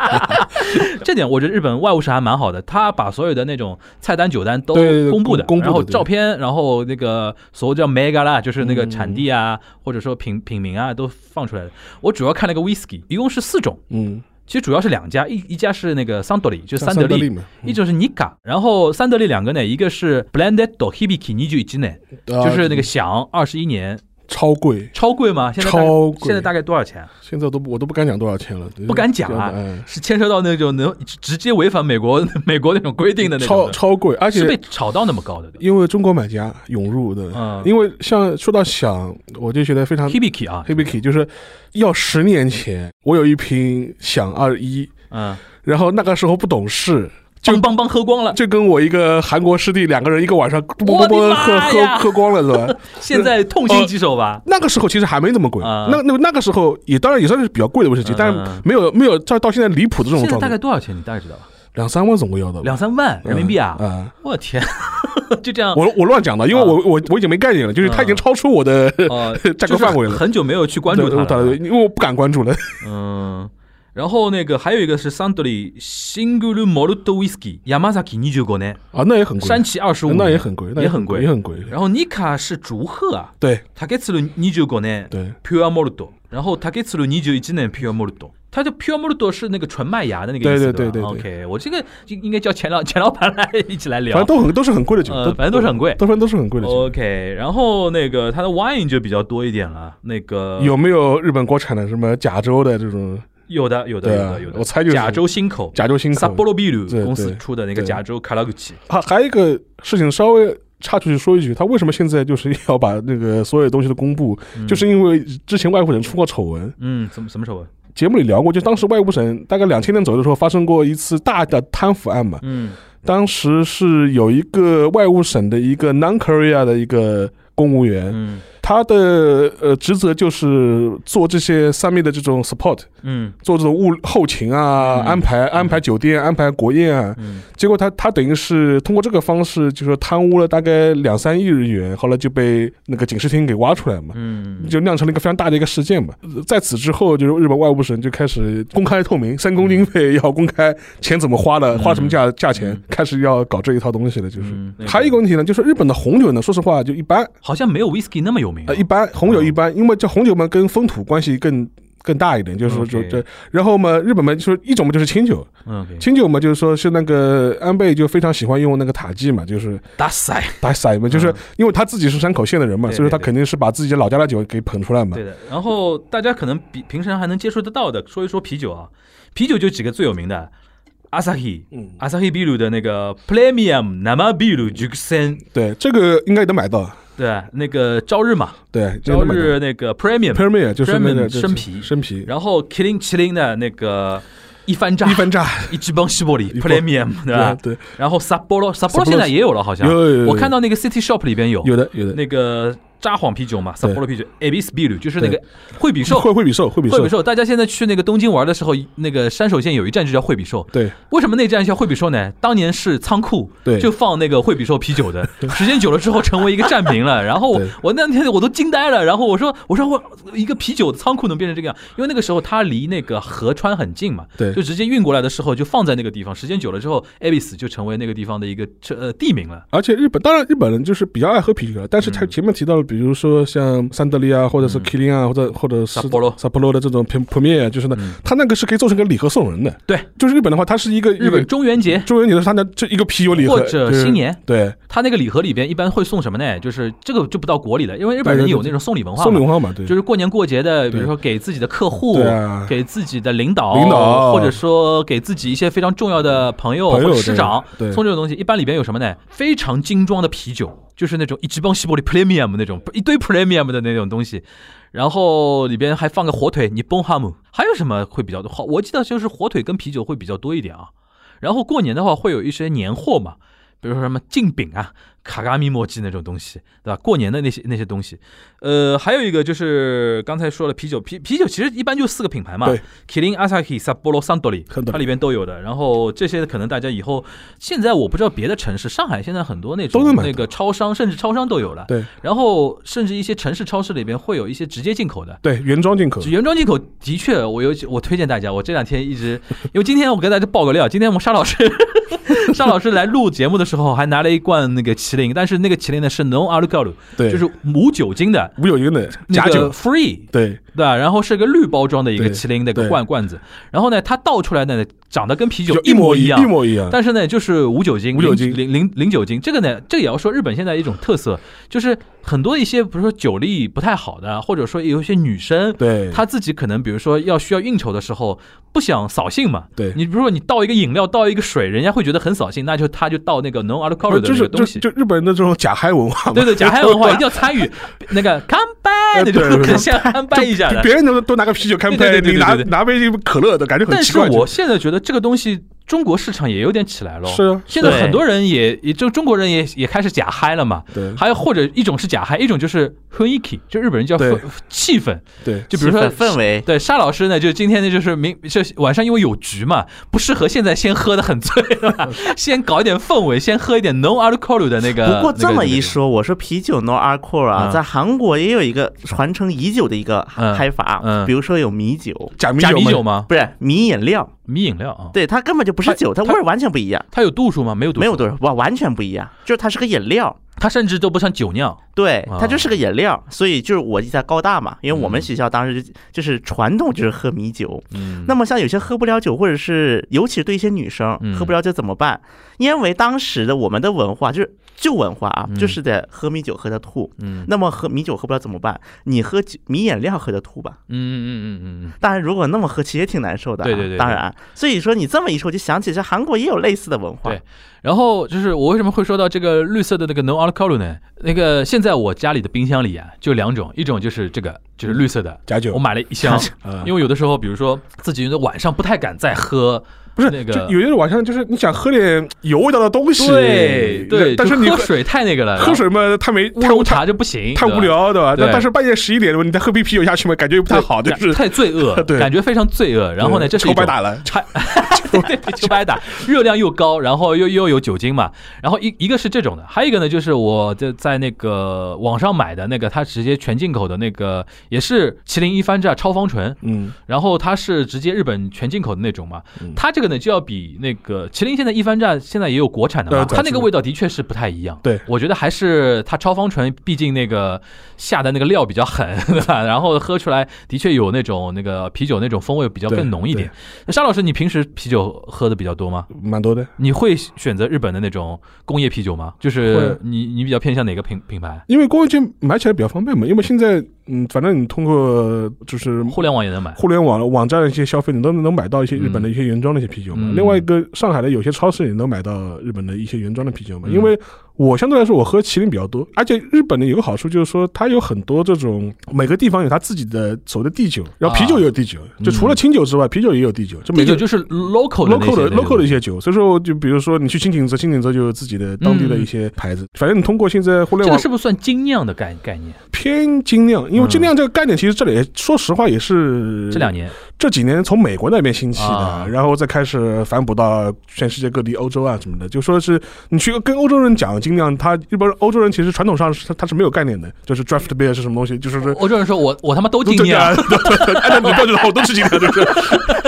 这点我觉得日本外务省还蛮好的，他把所有的那种菜单酒单都公布的，公公布的然后照片，然后那个所谓叫 mega 啦，就是那个产地啊，或者说品品名啊，都放出来了。我主要看了个 whisky，一共是四种，嗯，其实主要是两家，一一家是那个桑德利，就是三得利。嘛，一种是尼卡，然后三得利两个呢，一个是 Blended Do Hibiki 二十一呢，就就是那个响二十一年，超贵，超贵吗？现在超贵现在大概多少钱？现在都我都不敢讲多少钱了，不敢讲啊嗯，是牵涉到那种能直接违反美国 美国那种规定的那种超的超贵，而且是被炒到那么高的。因为中国买家涌入的，嗯因为像说到想，我就觉得非常 Hibiki 啊，Hibiki，就是要十年前我有一瓶想二一，嗯，然后那个时候不懂事。就邦邦邦喝光了，就跟我一个韩国师弟两个人一个晚上啵啵啵妈喝喝喝光了是吧？现在痛心疾首吧？那个时候其实还没那么贵，啊那那那个时候也当然也算是比较贵的威士忌，嗯但是没有没有到到现在离谱的这种状态，大概多少钱？你大概知道吧？两三万总归要的吧，两三万人民币啊！嗯！我天，就这样。我我乱讲的，因为我我我已经没概念了，就是它已经超出我的呃，价格范围了很久没有去关注它了。因为我不敢关注了。嗯，然后那个还有一个是 Suntory Single Malt Whisky Yamazaki 二十五年，啊，那也很贵，山崎二十五，那也很贵，那也很贵也很贵。然后 Nika 是竹鹤啊，对竹鶴二十五年对 Pure Malt，然后竹鶴二十一年 Pure Malt。它的 pure malt 是那个纯麦芽的那个意思，对对吧对对 OK，我这个就应该叫钱老钱老板来一起来聊反正。都很都是很贵的酒，呃反正都是很贵都反正都是很贵的酒。OK，然后那个它的 wine 就比较多一点了，那个有没有日本国产的什么甲州的这种有的有的有的有的，我猜就是甲州新口，甲州新口？萨波罗比鲁对公司出的那个对甲州卡拉古奇，还还有一个事情稍微插出去说一句，他为什么现在就是要把那个所有东西都公布？就是因为之前外务省出过丑闻，嗯，什么什么丑闻？节目里聊过，就当时外务省大概两千年左右的时候发生过一次大的贪腐案嘛。嗯当时是有一个外务省的一个 non Korea 的一个公务员，嗯他的呃职责就是做这些上面的这种 support，嗯。做这种物后勤啊，嗯。安排安排酒店、安排国宴啊。嗯。结果他他等于是通过这个方式，就是说贪污了大概两三亿日元，后来就被那个警视厅给挖出来嘛。嗯，就酿成了一个非常大的一个事件嘛。呃在此之后，就是日本外务省就开始公开透明，三公经费要公开，钱怎么花的，嗯。花什么价价钱嗯，开始要搞这一套东西了。就是。嗯。还有一个问题呢，就是日本的红酒呢，说实话就一般，好像没有 whisky 那么有名呃，一般红酒一般，因为这红酒嘛跟风土关系更。更大一点，就是说，就这，然后嘛，日本嘛，就是一种嘛就是清酒，嗯清酒嘛就是说是那个安倍就非常喜欢用那个塔基嘛，就是大赛，打塞嘛，就是嗯因为他自己是山口县的人嘛，所以说他肯定是把自己老家的酒给捧出来嘛对。的。然后大家可能比平常还能接触得到的，说一说啤酒啊，啤酒就几个最有名的。Asahi，嗯，Asahi 秘鲁的那个 Premium 生秘鲁熟成，对，这个应该能买到。对，那个朝日嘛，对，这朝日那个 Premium，Premium 就是那个生啤生啤，然后 Killing 麒麟的那个一番炸，一番炸，一只帮西伯里 Premium，对吧？对，然后 Sapporo Sapporo Sapporo 现在也有了，好像。我看到那个 City Shop 里边有。有的有的。那个札幌啤酒嘛对，Sapporo 啤酒 Abyss 啤酒就是那个惠比寿。惠惠比寿，惠比寿惠比，寿，大家现在去那个东京玩的时候，那个山手线有一站就叫惠比寿。对为什么那站叫惠比寿呢？当年是仓库，对就放那个惠比寿啤酒的，时间久了之后成为一个站名了。然后我我那天我都惊呆了，然后我说我说我一个啤酒的仓库能变成这个样？因为那个时候它离那个河川很近嘛，对就直接运过来的时候就放在那个地方，时间久了之后，Abyss 就成为那个地方的一个呃地名了。而且日本当然日本人就是比较爱喝啤酒的，但是他嗯前面提到了，比如说像三德利啊，或者是嗯。Killing 啊，或者或者是 Sapporo 萨波罗的这种 P Premier，就是呢嗯，他那个是可以做成个礼盒送人的。对，就是日本的话，它是一个日本中元节。中元节的，它那这一个啤酒礼盒，或者新年，对。它那个礼盒里边一般会送什么呢？就是这个就不到国里了，因为日本人有那种送礼文化，送礼文化嘛，对，就是过年过节的，比如说给自己的客户给自己的领导，领导。或者说给自己一些非常重要的朋友或者师长送这种东西，一般里边有什么呢？非常精装的啤酒，就是那种一直帮西伯利 Premium 那种一堆 Premium 的那种东西。然后里边还放个火腿，你崩哈姆还有什么会比较多？我记得就是火腿跟啤酒会比较多一点啊。然后过年的话会有一些年货嘛，比如说什么镜饼啊、卡嘎米莫基那种东西，对吧？过年的那些那些东西，呃，还有一个就是刚才说了啤酒，啤啤酒其实一般就四个品牌嘛对，Kirin、Asahi、Sapporo、Suntory，Suntory 它里边都有的。然后这些可能大家以后现在我不知道别的城市，上海现在很多那种那个超商，甚至超商都有了。对然后甚至一些城市超市里边会有一些直接进口的。对，原装进口，原装进口的确，我有我推荐大家。我这两天一直，因为今天我给大家爆个料，今天我们沙老师 沙老师来录节目的时候，还拿了一罐那个麒麟，但是那个麒麟呢是 non alcohol，对，就是无酒精的。无酒精的那个假酒，free。对对吧？然后是个绿包装的一个麒麟的一个罐罐子，然后呢，它倒出来的呢，长得跟啤酒一模一样一一。模一样。但是呢，就是无酒精，无酒精零零零酒精，这个呢，这个也要说日本现在一种特色，就是很多一些，比如说酒力不太好的，或者说有一些女生，对，她自己可能比如说要需要应酬的时候，不想扫兴嘛。对你比如说你倒一个饮料，倒一个水，人家会觉得很扫兴，那就他就倒那个 non alcohol 的就是就那个东西。就日本人的这种假嗨文化，对对，假嗨文化 一定要参与，那个干杯那种对对对很像一下的。别人都都拿个啤酒开对对杯，你拿对对对对拿杯可乐的感觉很但是奇怪。我现在觉得这个东西中国市场也有点起来了。是啊，现在很多人也也就中国人也也开始假嗨了嘛。对。还有或者一种是假嗨，一种就是雰囲気，就日本人叫氛气氛。对。就比如说氛氛围，对沙老师呢，就今天呢就是明就晚上因为有局嘛，不适合现在先喝的很醉了，先搞一点氛围，先喝一点 non alcohol 的那个。不过这么一那个，说，我说啤酒 no alcohol 啊，嗯。在韩国也有一个传承已久的一个嗯。嗨法嗯，比如说有米酒，假假米酒嘛米酒吗？不是米饮料，米饮料啊，对，它根本就不是酒，它味儿完全不一样，它有度数吗？没有度数，没有度数，完完全不一样，就是它是个饮料。它甚至都不像酒酿。对啊，它就是个饮料，所以就是我在高大嘛，因为我们嗯。学校当时就就是传统就是喝米酒，嗯，那么像有些喝不了酒，或者是尤其是对一些女生嗯。喝不了酒怎么办？因为当时的我们的文化就是旧文化啊嗯，就是得喝米酒喝的吐。嗯那么喝米酒喝不了怎么办？你喝酒米饮料喝的吐吧。嗯嗯嗯嗯嗯当然，如果那么喝，其实也挺难受的啊。对对对对当然，所以说你这么一说，我就想起这韩国也有类似的文化。对然后就是我为什么会说到这个绿色的那个 non alcohol 呢？那个现在我家里的冰箱里啊，就两种，一种就是这个就是绿色的，假酒我买了一箱，啊，因为有的时候比如说自己晚上不太敢再喝，不是那个就有些人晚上就是你想喝点有味道的东西，对对，但是你喝水太那个了，喝水嘛，太没太无茶就不行，太无聊，对吧？对但但是半夜十一点钟你再喝瓶啤酒下去嘛，感觉又不太好，就是太罪恶，对感觉非常罪恶。然后呢，这是抽白打了，还 对就白打，热量又高，然后又又有酒精嘛。然后一一个是这种的，还有一个呢，就是我在在那个网上买的那个，它直接全进口的那个，也是麒麟一番榨超芳醇，嗯，然后它是直接日本全进口的那种嘛嗯。它这个呢就要比那个麒麟现在一番榨现在也有国产的它那个味道的确是不太一样。对我觉得还是它超芳醇，毕竟那个下的那个料比较狠，对吧？然后喝出来的确有那种那个啤酒那种风味比较更浓一点。那沙老师，你平时啤酒喝的比较多吗？蛮多的。你会选择日本的那种工业啤酒吗？就是你你比较偏向哪个品品牌？因为工业酒买起来比较方便嘛，因为现在嗯，反正你通过就是互联网也能买。互联网网站的一些消费，你都能买到一些日本的一些原装的一些啤酒嘛。嗯另外一个，上海的有些超市也能买到日本的一些原装的啤酒嘛。嗯因为我相对来说我喝麒麟比较多，而且日本的有个好处就是说，它有很多这种每个地方有它自己的所谓的地酒，然后啤酒也有地酒，就除了清酒之外，啤酒也有地酒，就每个嗯第九就是 local 的 local 的 local 的一些酒，所以说就比如说你去清景泽，清景泽就有自己的当地的一些牌子，反正你通过现在互联网这个是不是算精酿的概概念？偏精酿，因为嗯精酿这个概念其实这里也说实话也是这两年这几年从美国那边兴起的，啊然后再开始反哺到全世界各地、欧洲啊什么的。就说是你去跟欧洲人讲精酿，他一般欧洲人其实传统上是他他是没有概念的，就是 draft beer 是什么东西，就是说。欧洲人说 我我他妈都精酿，按照 你标准，我都是精酿，对不对？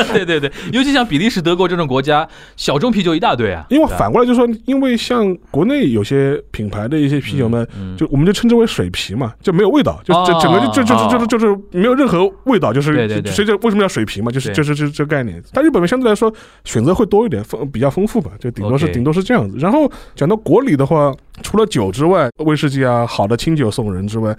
对对对，尤其像比利时、德国这种国家，小众啤酒一大堆啊。因为反过来就说，因为像国内有些品牌的一些啤酒呢，嗯，就我们就称之为水啤嘛，就没有味道，就整个就就就就是没有任何味道，就是对对对所以这为什么叫水啤嘛，就是就是这这个概念。但日本相对来说选择会多一点，丰比较丰富吧，就顶多是顶多是这样子。然后讲到国礼的话，除了酒之外，威士忌啊，好的清酒送人之外。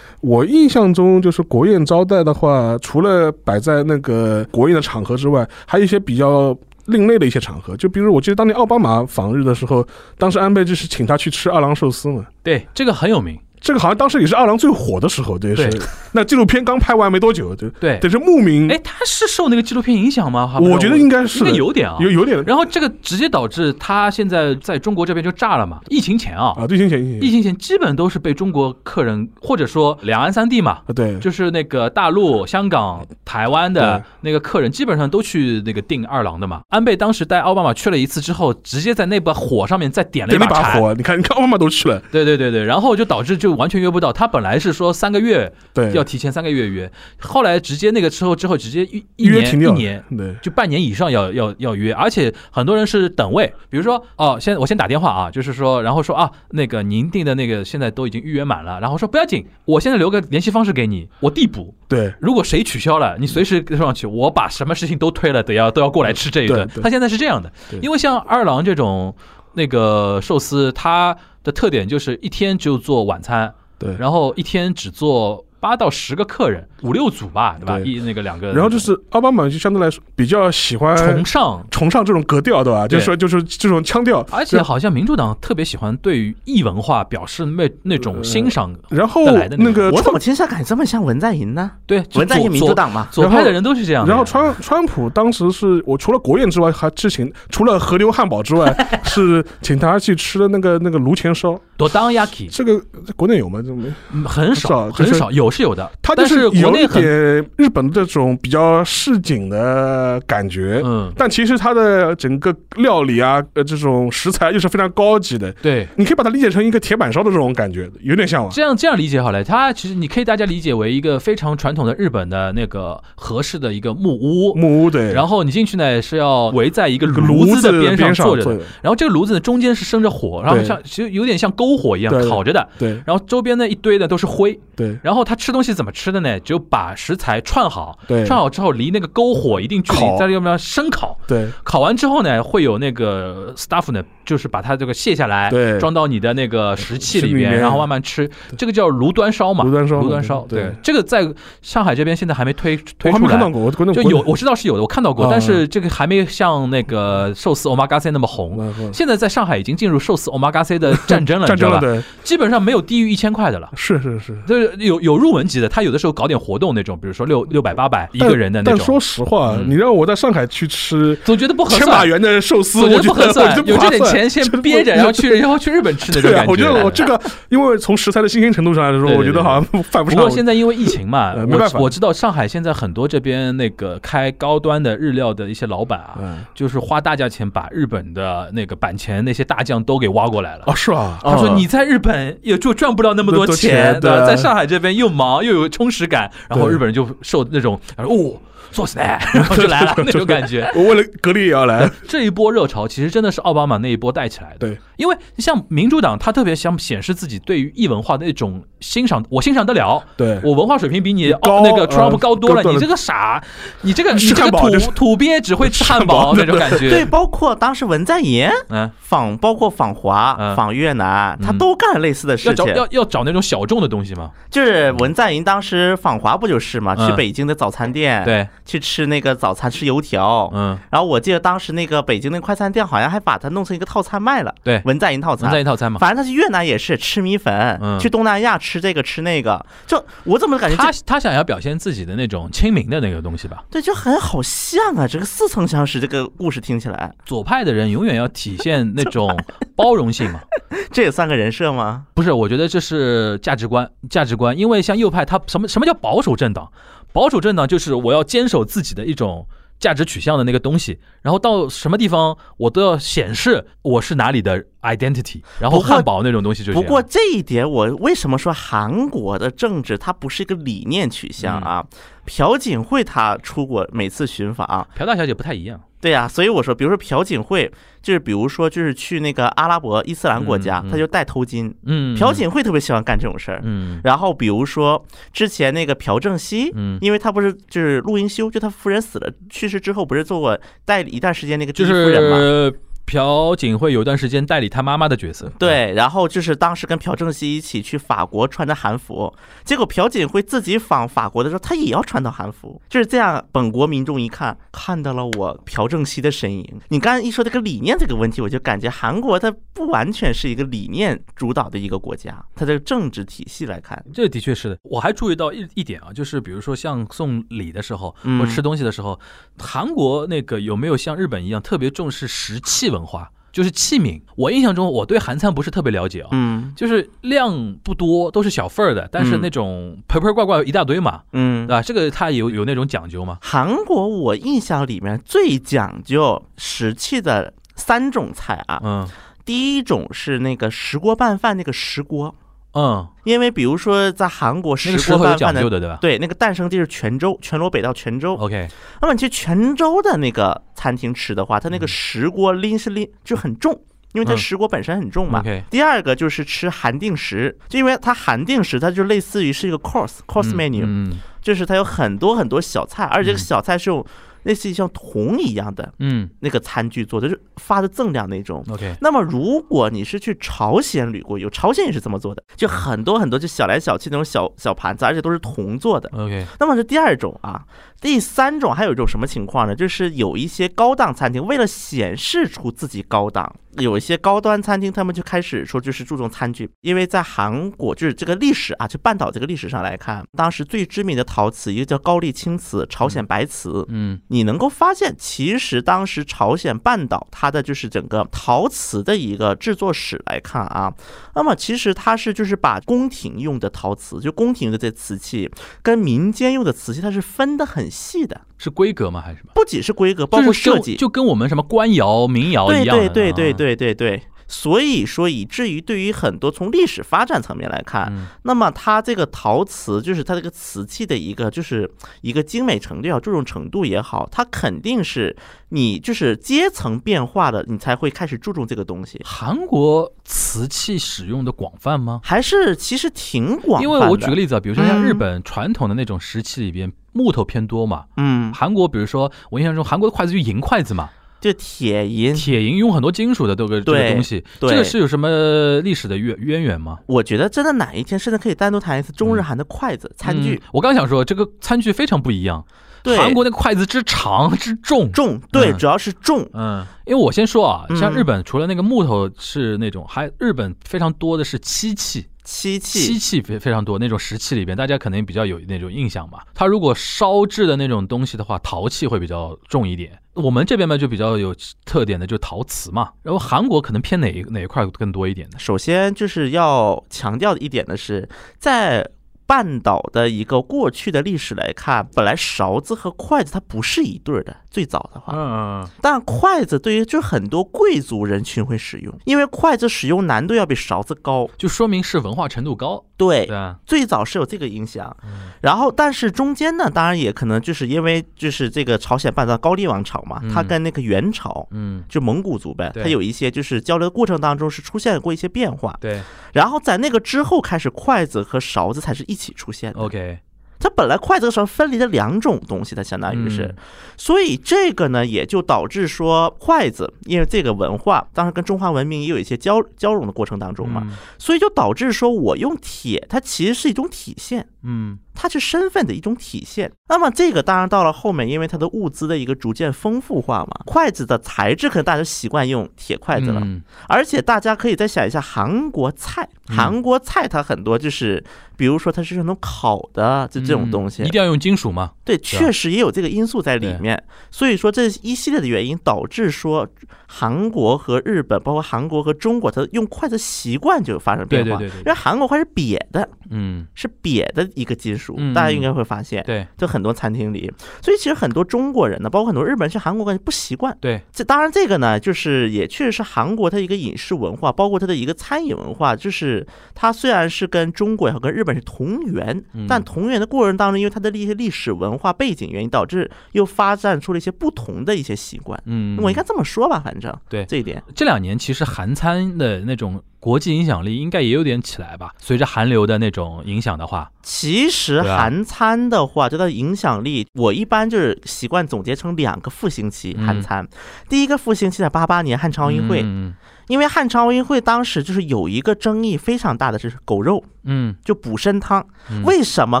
我印象中，就是国宴招待的话，除了摆在那个国宴的场合之外，还有一些比较另类的一些场合。就比如，我记得当年奥巴马访日的时候，当时安倍就是请他去吃二郎寿司嘛。对，这个很有名。这个好像当时也是二郎最火的时候，对，对。是那纪录片刚拍完没多久，对，对，对，是慕名，哎，他是受那个纪录片影响吗？我觉得应该是。应该有点啊。有有点。然后这个直接导致他现在在中国这边就炸了嘛。疫情前啊，啊，对，行行行疫情前。基本都是被中国客人或者说两岸三地嘛，啊，对，就是那个大陆、香港、台湾的那个客人，基本上都去那个订二郎的嘛。安倍当时带奥巴马去了一次之后，直接在那把火上面再点了一点了把柴，一把火，你看，你看奥巴马都去了，对对对对，然后就导致就就完全约不到。他本来是说三个月对，要提前三个月约，后来直接那个之后之后直接一一年一年。对，就半年以上要要要约，而且很多人是等位，比如说哦，先我先打电话啊，就是说，然后说啊，那个您订的那个现在都已经预约满了，然后说不要紧，我现在留个联系方式给你，我递补，对，如果谁取消了，你随时上去，我把什么事情都推了，得要都要过来吃这一顿。他现在是这样的对，因为像二郎这种那个寿司，它的特点就是一天就做晚餐，对，然后一天只做八到十个客人，五六组吧，对吧？对一那个两个，然后就是奥巴马就相对来说比较喜欢崇尚。崇尚这种格调，对吧？对就是说就是这种腔调，而且好像民主党特别喜欢对于异文化表示那那种欣赏，然后那那个我怎么听起来感觉这么像文在寅呢？对，文在寅民主党嘛，左左派的人都是这样。然后川川普当时是我除了国宴之外，还之前除了和牛汉堡之外，是请他去吃的那个那个炉前烧，多当 yaki 这个国内有吗？这没，嗯很少少很少，有是有的，它就是国有一内很点日本的这种比较市井的感觉。嗯，但其实它的整个料理啊，呃，这种食材又是非常高级的，对。你可以把它理解成一个铁板烧的这种感觉，有点像啊。这样这样理解好了，它其实你可以大家理解为一个非常传统的日本的那个合适的一个木屋，木屋对，然后你进去呢是要围在一个炉子子的边上上坐着然后这个炉子呢中间是生着火，然后像其实有点像篝火一样烤着的，对。然后周边呢一堆的都是灰，对。然后他吃东西怎么吃的呢？就把食材串好，对串好之后离那个篝火一定距离烤，在那个地方生烤。对烤完之后呢，会有那个 staff 呢，就是把它这个卸下来，对装到你的那个食器里面，然后慢慢吃。这个叫炉端烧嘛，炉端烧炉端烧。对对，这个在上海这边现在还没推推出来。我看到过，就有我知道是有的，我看到过，啊但是这个还没像那个寿司 omakase 那么红。现在在上海已经进入寿司 omakase 的战争了，战争了，你知道吧？对，基本上没有低于一千块的了。是是是。就是有有入门级的，他有的时候搞点活动那种，比如说六六百八百一个人的那种。但说，实话，嗯。你让我在上海去吃总觉得不合千把，元的寿司，我觉我得不合算，有这点钱先憋着，然后去然后去日本吃那种对啊感，我觉得我这个，因为从食材的新鲜程度上来说，我觉得好像犯不上。不过现在因为疫情嘛，呃没办法。我我知道上海现在很多这边那个开高端的日料的一些老板啊，嗯，就是花大价钱把日本的那个板前那些大将都给挖过来了。哦，是啊？他说：“哦。你在日本也就赚不了那么多钱？对在上海这边又忙又有充实感，然后日本人就受那种，哦，做死呢，然后就来了 那种感觉。我为了格力也要来。这一波热潮其实真的是奥巴马那一波带起来的。对，因为像民主党，他特别想显示自己对于异文化的一种欣赏，我欣赏得了，对，我文化水平比你高哦那个呃 Trump 高多了，你这个傻，你这个 你这个土土鳖只会吃汉堡那种感觉。对，，包括当时文在寅嗯，访，包括访华、嗯访越南，他嗯都干类似的事情。找要要找那种小众的东西吗。就是文在寅当时访华不就是嘛，嗯去北京的早餐店，，对，去吃那个早餐，吃油条。嗯，然后我记得当时那个北京那快餐店好像还把它弄成一个套餐卖了，对文在寅套餐文在。寅套餐嘛。反正他去越南也是吃米粉，嗯去东南亚吃这个吃那个，就我怎么感觉他他想要表现自己的那种亲民的那个东西吧。对就很好像啊，这个似曾相识，这个故事听起来，左派的人永远要体现那种 包容性嘛。这也算个人设吗？不是，我觉得这是价值观，价值观。因为像右派，他什么什么叫保守政党？保守政党就是我要坚守自己的一种价值取向的那个东西，然后到什么地方我都要显示我是哪里的 identity。然后汉堡那种东西就不过这一点，我为什么说韩国的政治它不是一个理念取向啊？嗯朴槿惠她出国每次巡访，朴大小姐不太一样。对呀、所以我说，比如说朴槿惠，就是比如说就是去那个阿拉伯伊斯兰国家嗯嗯，她就戴头巾。嗯，朴槿惠特别喜欢干这种事儿。嗯然后比如说之前那个朴正熙，嗯，因为他不是就是陆英修，就他夫人死了去世之后，不是做过代理一段时间那个第就一夫人嘛？是朴槿惠有段时间代理她妈妈的角色。对，然后就是当时跟朴正熙一起去法国穿着韩服，结果朴槿惠自己访法国的时候，她也要穿到韩服，就是这样。本国民众一看，看到了我朴正熙的身影。你刚才一说这个理念这个问题，我就感觉韩国它不完全是一个理念主导的一个国家，它的政治体系来看，这的确是的，我还注意到一一点啊，就是比如说像送礼的时候，嗯或吃东西的时候，韩国那个有没有像日本一样特别重视食器文化，就是器皿？我印象中，我对韩餐不是特别了解啊，嗯就是量不多，都是小份儿的，但是嗯那种盆盆罐罐一大堆嘛，嗯对。吧？这个它有有那种讲究吗？韩国我印象里面最讲究食器的三种菜啊，嗯，第一种是那个石锅拌饭那个石锅，嗯，因为比如说在韩国石锅拌饭的。对吧对，那个诞生地是泉州，全罗北到泉州。？OK，那么你去泉州的那个餐厅吃的话，它那个石锅拎是拎就很重，因为它嗯石锅本身很重嘛。OK 第二个就是吃韩定食，就因为它韩定食，它就类似于是一个 course course 嗯 menu，、嗯就是它有很多很多小菜，而且这个嗯小菜是用类似于像铜一样的嗯那个餐具做的，就是发的锃亮那种。，OK，那么，如果你是去朝鲜旅过游，朝鲜也是这么做的，就很多很多就小来小去那种小小盘子，而且都是铜做的。OK，那么是第二种啊，第三种还有一种什么情况呢？就是有一些高档餐厅为了显示出自己高档，有一些高端餐厅他们就开始说就是注重餐具，因为在韩国就是这个历史啊，就半岛这个历史上来看，当时最知名的陶瓷一个叫高丽青瓷、朝鲜白瓷，嗯你能够发现，其实当时朝鲜半岛它的就是整个陶瓷的一个制作史来看啊，那么其实它是就是把宫廷用的陶瓷，就宫廷用的这瓷器跟民间用的瓷器，它是分得很细的，是规格吗？还是什么？不仅是规格，包括设计，就跟我们什么官窑、民窑一样对。对对对啊，对对对。所以说，以至于对于很多从历史发展层面来看，嗯那么它这个陶瓷，就是它这个瓷器的一个，就是一个精美程度也好，注重程度也好，它肯定是你就是阶层变化的，你才会开始注重这个东西。韩国瓷器使用的广泛吗？还是其实挺广泛的，因为我举个例子啊，比如说像嗯日本传统的那种石器里边，木头偏多嘛。嗯，韩国比如说我印象中韩国的筷子就银筷子嘛，就铁银，铁银用很多金属的这个这个东西，对这个是有什么历史的渊渊源吗？我觉得真的哪一天甚至可以单独谈一次中日韩的筷子、餐具嗯，我刚想说这个餐具非常不一样，对，韩国那个筷子之长之重。重，对，嗯主要是重，嗯，因为我先说啊，像嗯日本除了那个木头是那种，还日本非常多的是漆器，漆器漆器，非非常多，那种石器里边，大家可能比较有那种印象吧。它如果烧制的那种东西的话，陶器会比较重一点。我们这边嘛就比较有特点的就陶瓷嘛，然后韩国可能偏哪一哪一块更多一点呢？首先就是要强调的一点呢是，在半岛的一个过去的历史来看，本来勺子和筷子它不是一对儿的，最早的话，嗯，但筷子对于就很多贵族人群会使用，因为筷子使用难度要比勺子高，就说明是文化程度高，对对。吧？最早是有这个影响，然后但是中间呢，当然也可能就是因为就是这个朝鲜半岛高丽王朝嘛，它嗯跟那个元朝嗯，就蒙古族呗，对。它有一些就是交流的过程当中是出现过一些变化，对。然后在那个之后开始，筷子和勺子才是一起出现的。，OK，它本来筷子和勺子分离的两种东西，它相当于是，嗯。所以这个呢也就导致说筷子，因为这个文化当时跟中华文明也有一些交交融的过程当中嘛，嗯。所以就导致说我用铁，它其实是一种体现。嗯它是身份的一种体现。那么这个当然到了后面，因为它的物资的一个逐渐丰富化嘛，筷子的材质可能大家习惯用铁筷子了，嗯而且大家可以再想一下韩国菜，嗯韩国菜它很多就是，比如说它是那种烤的，就这种东西嗯一，定要用金属吗？对，确实也有这个因素在里面。所以说这一系列的原因导致说韩国和日本，包括韩国和中国，它用筷子习惯就发生变化。对对对对对因为韩国筷是瘪的，嗯，是瘪的一个金属嗯，大家应该会发现。对就很多餐厅里，所以其实很多中国人呢，包括很多日本人去韩国，感觉不习惯。对，这当然，这个呢，就是也确实是韩国它一个饮食文化，包括它的一个餐饮文化，就是它虽然是跟中国也好，跟日本是同源，嗯但同源的过程当中，因为它的一些历史文化背景原因，导致又发展出了一些不同的一些习惯。嗯，我应该这么说吧，反正对这一点，这两年其实韩餐的那种国际影响力应该也有点起来吧？随着韩流的那种影响的话，其实韩餐的话，它的影响力，我一般就是习惯总结成两个复兴期。嗯韩餐，第一个复兴期在八八年汉城奥运会，嗯因为汉城奥运会当时就是有一个争议非常大的，就是狗肉，嗯，就补参汤。嗯为什么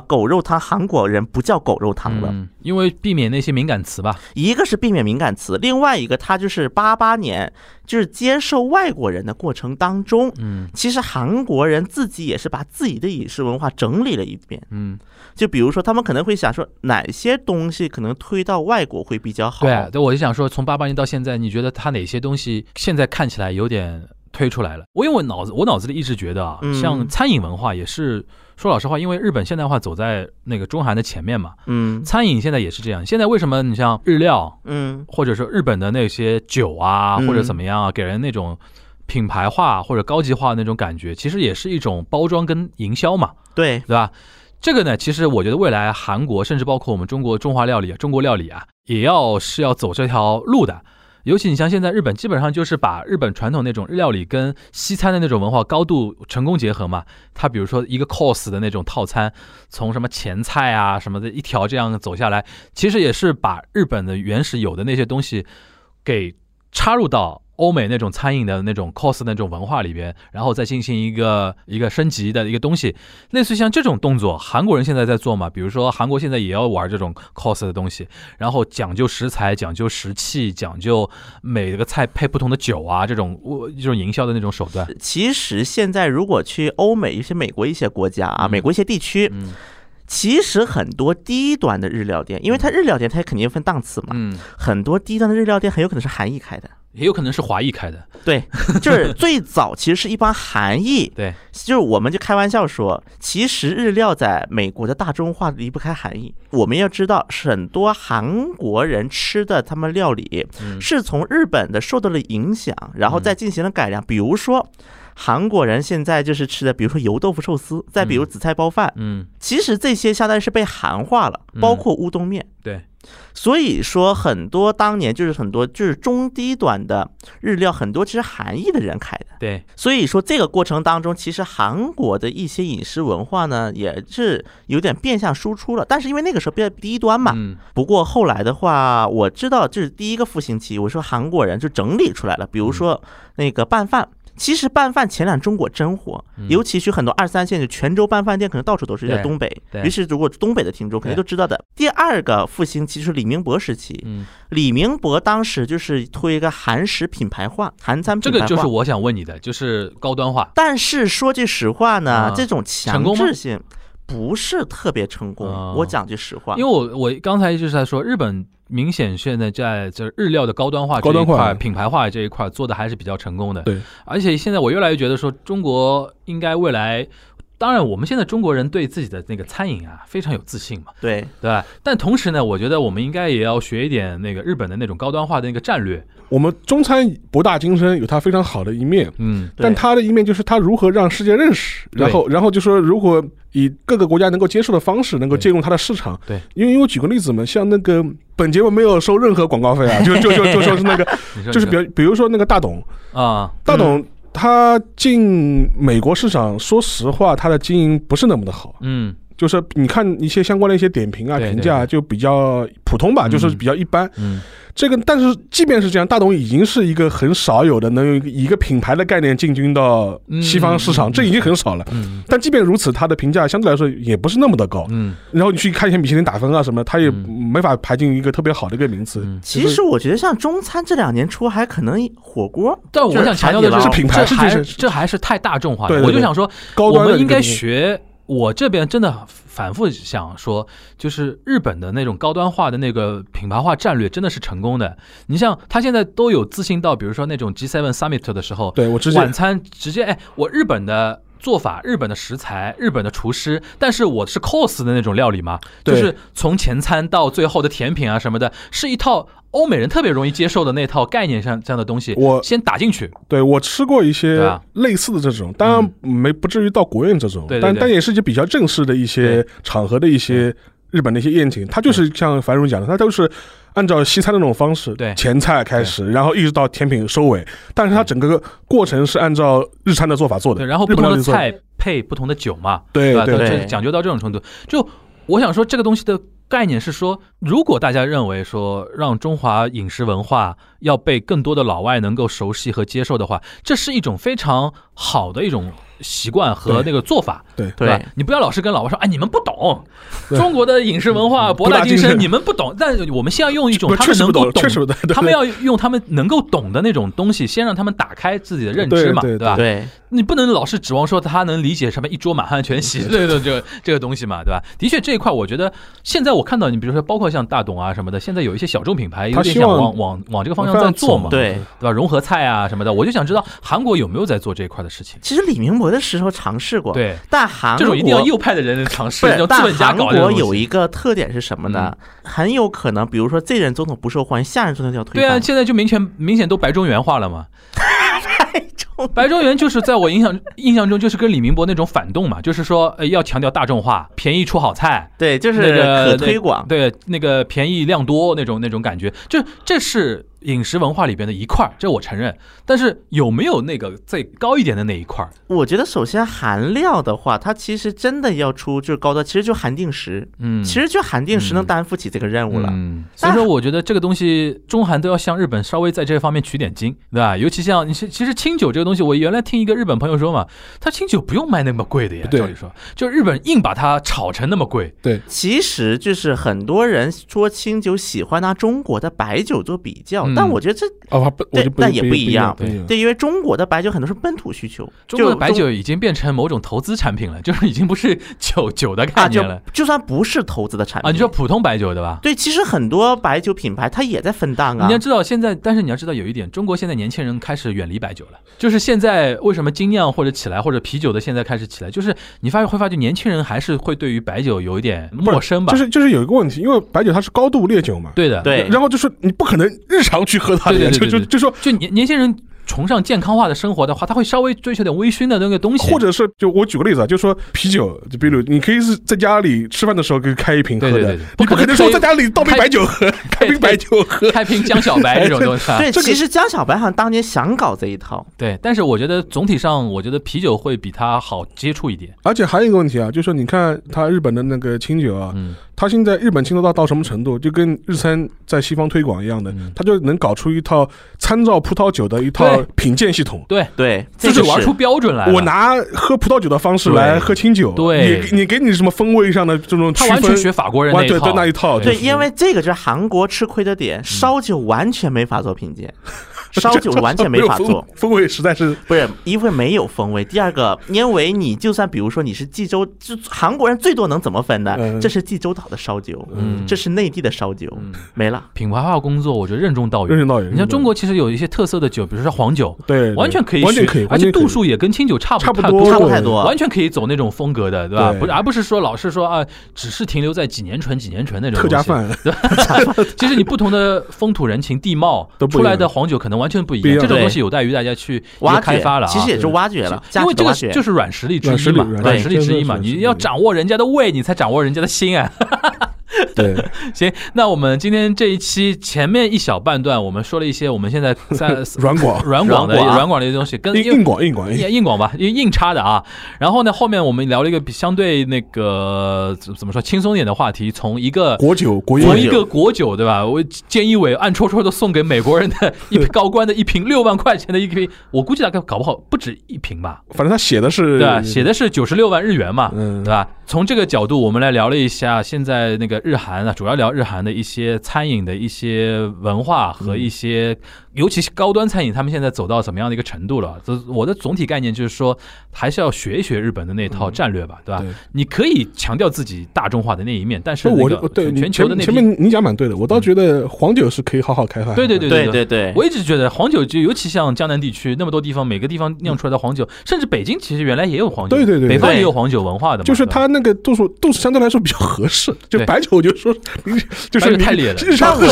狗肉汤韩国人不叫狗肉汤了？嗯，因为避免那些敏感词吧。一个是避免敏感词，另外一个它就是八八年就是接受外国人的过程当中，嗯其实韩国人自己也是把自己的饮食文化整理了一遍。嗯，就比如说，他们可能会想说哪些东西可能推到外国会比较好。对啊，对，我就想说，从八八年到现在，你觉得他哪些东西现在看起来有点推出来了？我因为我脑子我脑子里一直觉得啊，嗯像餐饮文化也是。说老实话，因为日本现代化走在那个中韩的前面嘛，嗯餐饮现在也是这样。现在为什么你像日料，嗯或者说日本的那些酒啊，嗯或者怎么样啊，给人那种品牌化或者高级化那种感觉，其实也是一种包装跟营销嘛，对，对吧？这个呢，其实我觉得未来韩国甚至包括我们中国中华料理、中国料理啊，也要是要走这条路的。尤其你像现在日本，基本上就是把日本传统那种料理跟西餐的那种文化高度成功结合嘛。它比如说一个 cos 的那种套餐，从什么前菜啊什么的一条这样走下来，其实也是把日本的原始有的那些东西给插入到。欧美那种餐饮的那种 cos 那种文化里边，然后再进行一个一个升级的一个东西，类似像这种动作，韩国人现在在做嘛？比如说韩国现在也要玩这种 cos 的东西，然后讲究食材，讲究食器，讲究每个菜配不同的酒啊，这种这种营销的那种手段。其实现在如果去欧美一些美国一些国家啊，美国一些地区，嗯其实很多低端的日料店，因为它日料店它肯定分档次嘛，嗯，很多低端的日料店很有可能是韩裔开的。也有可能是华裔开的。对，就是 最早其实是一帮韩裔，对，就是我们就开玩笑说，其实日料在美国的大众化离不开韩裔。我们要知道，很多韩国人吃的他们料理嗯是从日本的受到了影响，然后再进行了改良。比如说，韩国人现在就是吃的，比如说油豆腐寿司，再比如紫菜包饭，嗯，其实这些相当于是被韩化了，包括乌冬面。对，所以说，很多当年就是很多就是中低端的日料，很多其实韩裔的人开的。对，所以说这个过程当中，其实韩国的一些饮食文化呢，也是有点变相输出了。但是因为那个时候比较低端嘛，嗯不过后来的话，我知道这是第一个复兴期，我说韩国人就整理出来了，比如说那个拌饭。其实拌饭前两中国真火，尤其去很多二三线的泉州拌饭店，可能到处都是，在东北。于是如果东北的听众肯定都知道的。第二个复兴期是李明博时期，嗯，李明博当时就是推一个韩食品牌化，韩餐这品牌化。这个就是我想问你的，就是高端化。但是说句实话呢，啊这种强制性不是特别成功。啊我讲句实话，因为我我刚才就是在说，日本明显现在在这日料的高端化这高端化一块、品牌化这一块做的还是比较成功的。对，而且现在我越来越觉得说，中国应该未来，当然我们现在中国人对自己的那个餐饮啊非常有自信嘛，对对吧？但同时呢，我觉得我们应该也要学一点那个日本的那种高端化的那个战略。我们中餐博大精深，有它非常好的一面，嗯，但它的一面就是它如何让世界认识，然后然后就说如果以各个国家能够接受的方式，能够对进入它的市场。对，因为因为我举个例子嘛，像那个本节目没有收任何广告费啊，就就就就说是那个，就是比如比如说那个大董，啊，大董他进美国市场，说实话，他的经营不是那么的好。嗯就是你看一些相关的一些点评啊、评价，就比较普通吧，嗯就是比较一般。嗯这个，但是即便是这样，大董已经是一个很少有的能有一个一个品牌的概念进军到西方市场，嗯这已经很少了。嗯但即便如此，它的评价相对来说也不是那么的高。嗯然后你去看一些米其林打分啊什么，它也嗯没法排进一个特别好的一个名次。嗯。其实我觉得像中餐这两年出还可能火锅，但我想强调的就是是品牌这还是就是这还是太大众化我就想说，高端的我们应该学。我这边真的反复想说，就是日本的那种高端化的那个品牌化战略真的是成功的。你像他现在都有自信到，比如说那种 G7 Summit 的时候，对我直接晚餐直接哎，我日本的做法、日本的食材、日本的厨师，但是我是 cos 的那种料理嘛，就是从前餐到最后的甜品啊什么的，是一套欧美人特别容易接受的那套概念上这样的东西，我先打进去。对我吃过一些啊。类似的这种，当然没不至于到国宴这种，但但也是一些比较正式的一些场合的一些日本的一些宴请，它就是像樊荣讲的，它都是按照西餐的那种方式，对。前菜开始，然后一直到甜品收尾，但是它整个过程是按照日餐的做法做的，对，然后不同的菜配不同的酒嘛，对对对。讲究到这种程度，就我想说，这个东西的概念是说，如果大家认为说让中华饮食文化要被更多的老外能够熟悉和接受的话，这是一种非常好的一种习惯和那个做法。对对吧？你不要老是跟老外说，哎，你们不懂中国的饮食文化博大精深，你们不懂。但我们先要用一种他们能够懂他们要用他们能够懂的那种东西，先让他们打开自己的认知嘛，对对吧？对你不能老是指望说他能理解什么一桌满汉全席这个这个这个东西嘛，对吧？的确这一块，我觉得现在我看到你，比如说包括像大董啊什么的，现在有一些小众品牌有点想他希望往往往这个方向在做嘛，对。对吧？融合菜啊什么的，我就想知道韩国有没有在做这一块的事情。其实李明博的时候尝试过，，对，但韩国这种一定要右派的人尝试，但本家韩国有一个特点是什么呢？很有可能，比如说这任总统不受欢迎，下任总统就要推对啊，现在就明显明显都白中原化了嘛。太重白中原就是在我印象印象中就是跟李明博那种反动嘛，就是说呃要强调大众化，便宜出好菜，对，就是那个可推广。对，那个便宜量多那种那种感觉，就这是饮食文化里边的一块儿，这我承认。但是有没有那个再高一点的那一块儿？我觉得首先韩料的话，它其实真的要出就是高端，其实就韩定时，嗯，其实就韩定时能担负起这个任务了。嗯，所以说我觉得这个东西中韩都要向日本稍微在这方面取点经，对吧？尤其像你其其实清酒这个东西，我原来听一个日本朋友说嘛，他清酒不用卖那么贵的呀，对照理说，就日本硬把它炒成那么贵，对，其实就是很多人说清酒喜欢拿中国的白酒做比较，嗯但我觉得这哦，不，我就不对但也不不一样。对，因为中国的白酒很多是本土需求，中国的白酒已经变成某种投资产品了，就是已经不是 酒酒的概啊，就念了就算不是投资的产品啊。你说普通白酒对吧？对，其实很多白酒品牌它也在分档啊你要。知道，现在但是你要知道有一点，中国现在年轻人开始远离白酒了。就是现在为什么精酿或者起来，或者啤酒的现在开始起来，就是你发现会发觉年轻人还是会对于白酒有一点陌生吧？就是就是有一个问题，因为白酒它是高度烈酒嘛，对的，对然后就是你不可能日常去喝它的就就就说。就年年轻人崇尚健康化的生活的话，他会稍微追求点微醺的那个东西，或者是就我举个例子啊，就说啤酒，就比如你可以是在家里吃饭的时候可以开一瓶喝的对对对对，你不可能说在家里倒杯白酒喝，开瓶白酒喝。开瓶江小白 这种东西啊。对，这个其实江小白好像当年想搞这一套，对，但是我觉得总体上，我觉得啤酒会比它好接触一点。而且还有一个问题啊，就是说你看它日本的那个清酒啊，嗯，它现在日本清酒到到什么程度，就跟日餐在西方推广一样的他，就能搞出一套参照葡萄酒的一套品鉴系统。对，对，自这个是。己玩出标准来。我拿喝葡萄酒的方式来喝清酒，对。你你给你什么风味上的这种区分，他完全学法国人对对那一套，对，因为这个就是韩国吃亏的点，烧酒完全没法做品鉴，烧酒完全没法做。风味实在是不是，因为没有风味，第二个，因为你就算比如说你是济州，就韩国人最多能怎么分呢？嗯这是济州岛的烧酒，嗯这是内地的烧酒，嗯没了。品牌化工作，我觉得任重道远。任重道远。你像中国其实有一些特色的酒，比如说黄酒，对对完全可以学完全可以，而且度数也跟清酒差不差不多，差不太多完全可以走那种风格的，对吧？不是，而不是说老是说啊，只是停留在几年醇、几年醇那种。客家饭，其实你不同的风土人情、地貌出来的黄酒可能完全不一样，这种东西有待于大家去挖掘开发了啊。其实也是挖掘了，因为这个。就是软实力之一嘛，软软实实力之一嘛，你要掌握人家的胃，你才掌握人家的心啊。对，行，那我们今天这一期前面一小半段，我们说了一些我们现在在 软广软广的软广软广的一些东西，跟硬硬广硬广，硬硬广吧，硬硬插的啊。然后呢，后面我们聊了一个比相对那个怎怎么说轻松一点的话题，从一个国酒国从一个国酒对吧？我菅义伟暗戳戳的送给美国人的 一瓶高官的一瓶六万块钱的一瓶，我估计大概搞不好不止一瓶吧，反正他写的是对吧？写的是九十六万日元嘛，嗯对吧？从这个角度，我们来聊了一下现在那个日韩啊，主要聊日韩的一些餐饮的一些文化和一些，尤其是高端餐饮，他们现在走到怎么样的一个程度了？这我的总体概念就是说，还是要学一学日本的那套战略吧，对吧？对？你可以强调自己大众化的那一面，但是那个我就对全球的那，前前面你讲蛮对的，我倒觉得黄酒是可以好好开发。对对对对对。对对，我一直觉得黄酒就尤其像江南地区那么多地方，每个地方酿出来的黄酒，甚至北京其实原来也有黄酒，对对对对。北方也有黄酒文化的嘛，就是它那个度数度数相对来说比较合适，就白酒我就说，就是太烈了日常喝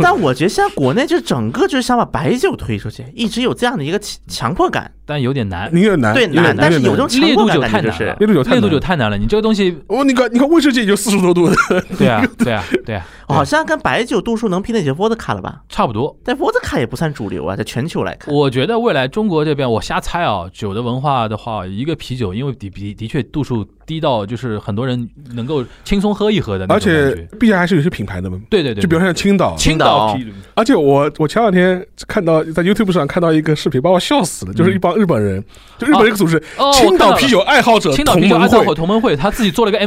但我觉得现在国内就整个就是想把白酒推出去，一直有这样的一个强强迫感。但有点难。有点难，对难但是有这种强烈度迫感酒太难了烈度酒太烈度难酒太难了。你这个东西，哦，你看你看威士忌也就四十多度的，对啊，对啊，对啊，好像跟白酒度数能媲美就伏特卡了吧？差不多。但伏特卡也不算主流啊，在全球来看。我觉得未来中国这边，我瞎猜啊，酒的文化的话，一个啤酒，因为的的的确度数低到就是很多人能够轻松喝一喝的那而种感且觉。毕竟还是有些品牌的嘛。对对对，就比如像青岛，青岛。啤酒，而且我我前两天看到在 YouTube 上看到一个视频，把我笑死了，就是一帮日本人，就日本一个组织，哦青岛啤酒爱好者青岛同盟啤酒爱好者会同盟会，他自己做了个我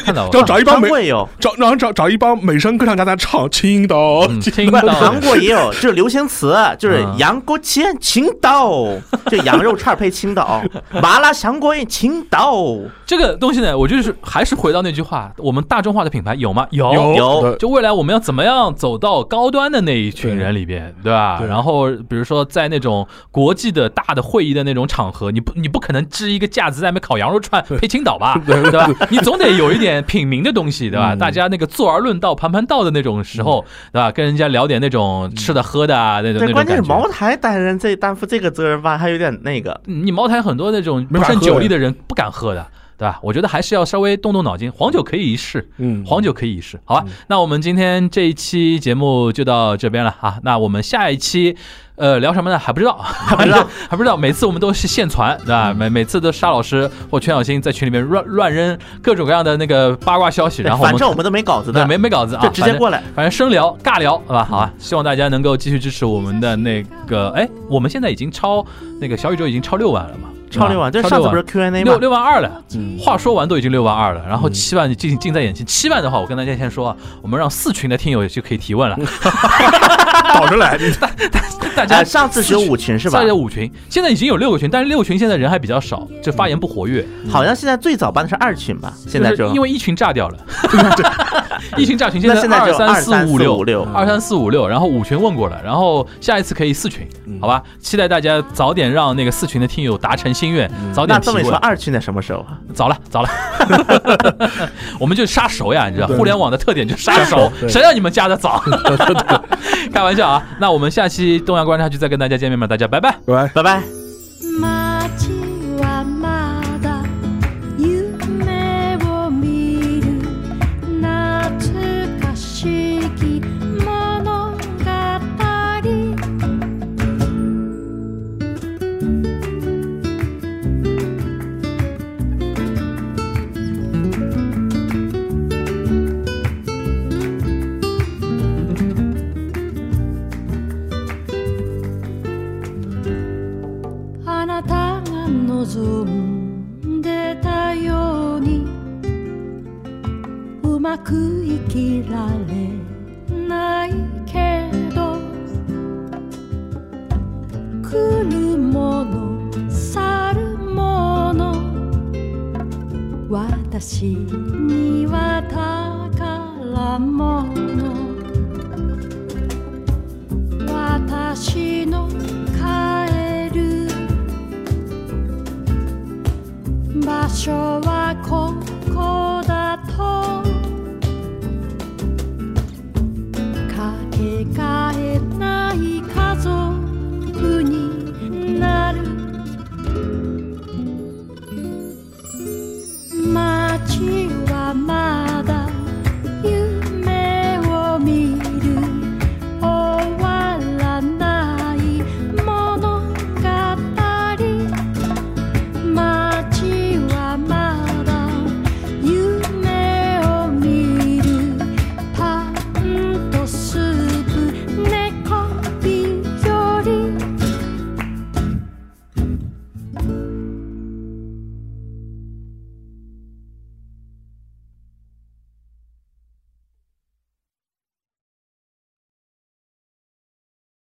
看到了。然后找一帮美韩国也有，找然后找找一帮美声歌唱家在唱青岛，嗯青不，青岛韩国也有，就是流行词，就是啊羊锅切青岛，就羊肉串配青岛，麻辣香锅青岛，这个东西呢，我就是还是回到那句话，我们大众化的品牌有吗？有有就未来我们要怎么样走到高端的那一群人里边，对吧？对然后比如说在那种国际的大的会议的那种场合，你不你不可能支一个架子在那边烤羊肉串配青岛吧，对吧？你总得有一点品名的东西，对吧？嗯大家那个坐而论道、盘盘道的那种时候，对吧？跟人家聊点那种吃的喝的啊，那种那对，种关键是。茅台担任这担负这个责任吧，还有点那个。你茅台很多那种不胜没喝酒力的人不敢喝的，对吧？我觉得还是要稍微动动脑筋，黄酒可以一试，嗯，黄酒可以一试，好吧？那我们今天这一期节目就到这边了啊。那我们下一期，呃，聊什么呢？还不知道，还不知道，还不知道。每次我们都是现传，对吧？每每次都沙老师或全小新在群里面乱乱扔各种各样的那个八卦消息，然后反正我们都没稿子对的，没没稿子啊，就直接过来。反正生聊尬聊，好吧，好啊，希望大家能够继续支持我们的那个，哎，我们现在已经超那个小宇宙已经超六万了嘛，超六万，这上次不是 Q&A 六吗？六六万二了。嗯话说完都已经六万二了，然后七万近近在眼前。七万的话，我跟大家先说啊，我们让四群的听友就可以提问了。倒着来，你大家哎，上次只有五群是吧现在？有五群，现在已经有六个群，但是六群现在人还比较少，就发言不活跃。好像现在最早办的是二群吧？现在就就因为一群炸掉了，一群炸群，现在就二三四五六五六，二三四五六，然后五群问过了，然后下一次可以四群，好吧？期待大家早点让那个四群的听友达成心愿，早点提那这么说，二群在什么时候啊？早了，早了，我们就杀熟呀，你知道，互联网的特点就是杀熟，谁让你们加的早？开玩笑啊！那我们下期东阳观察局再跟大家见面吧，大家拜拜。拜拜。拜拜。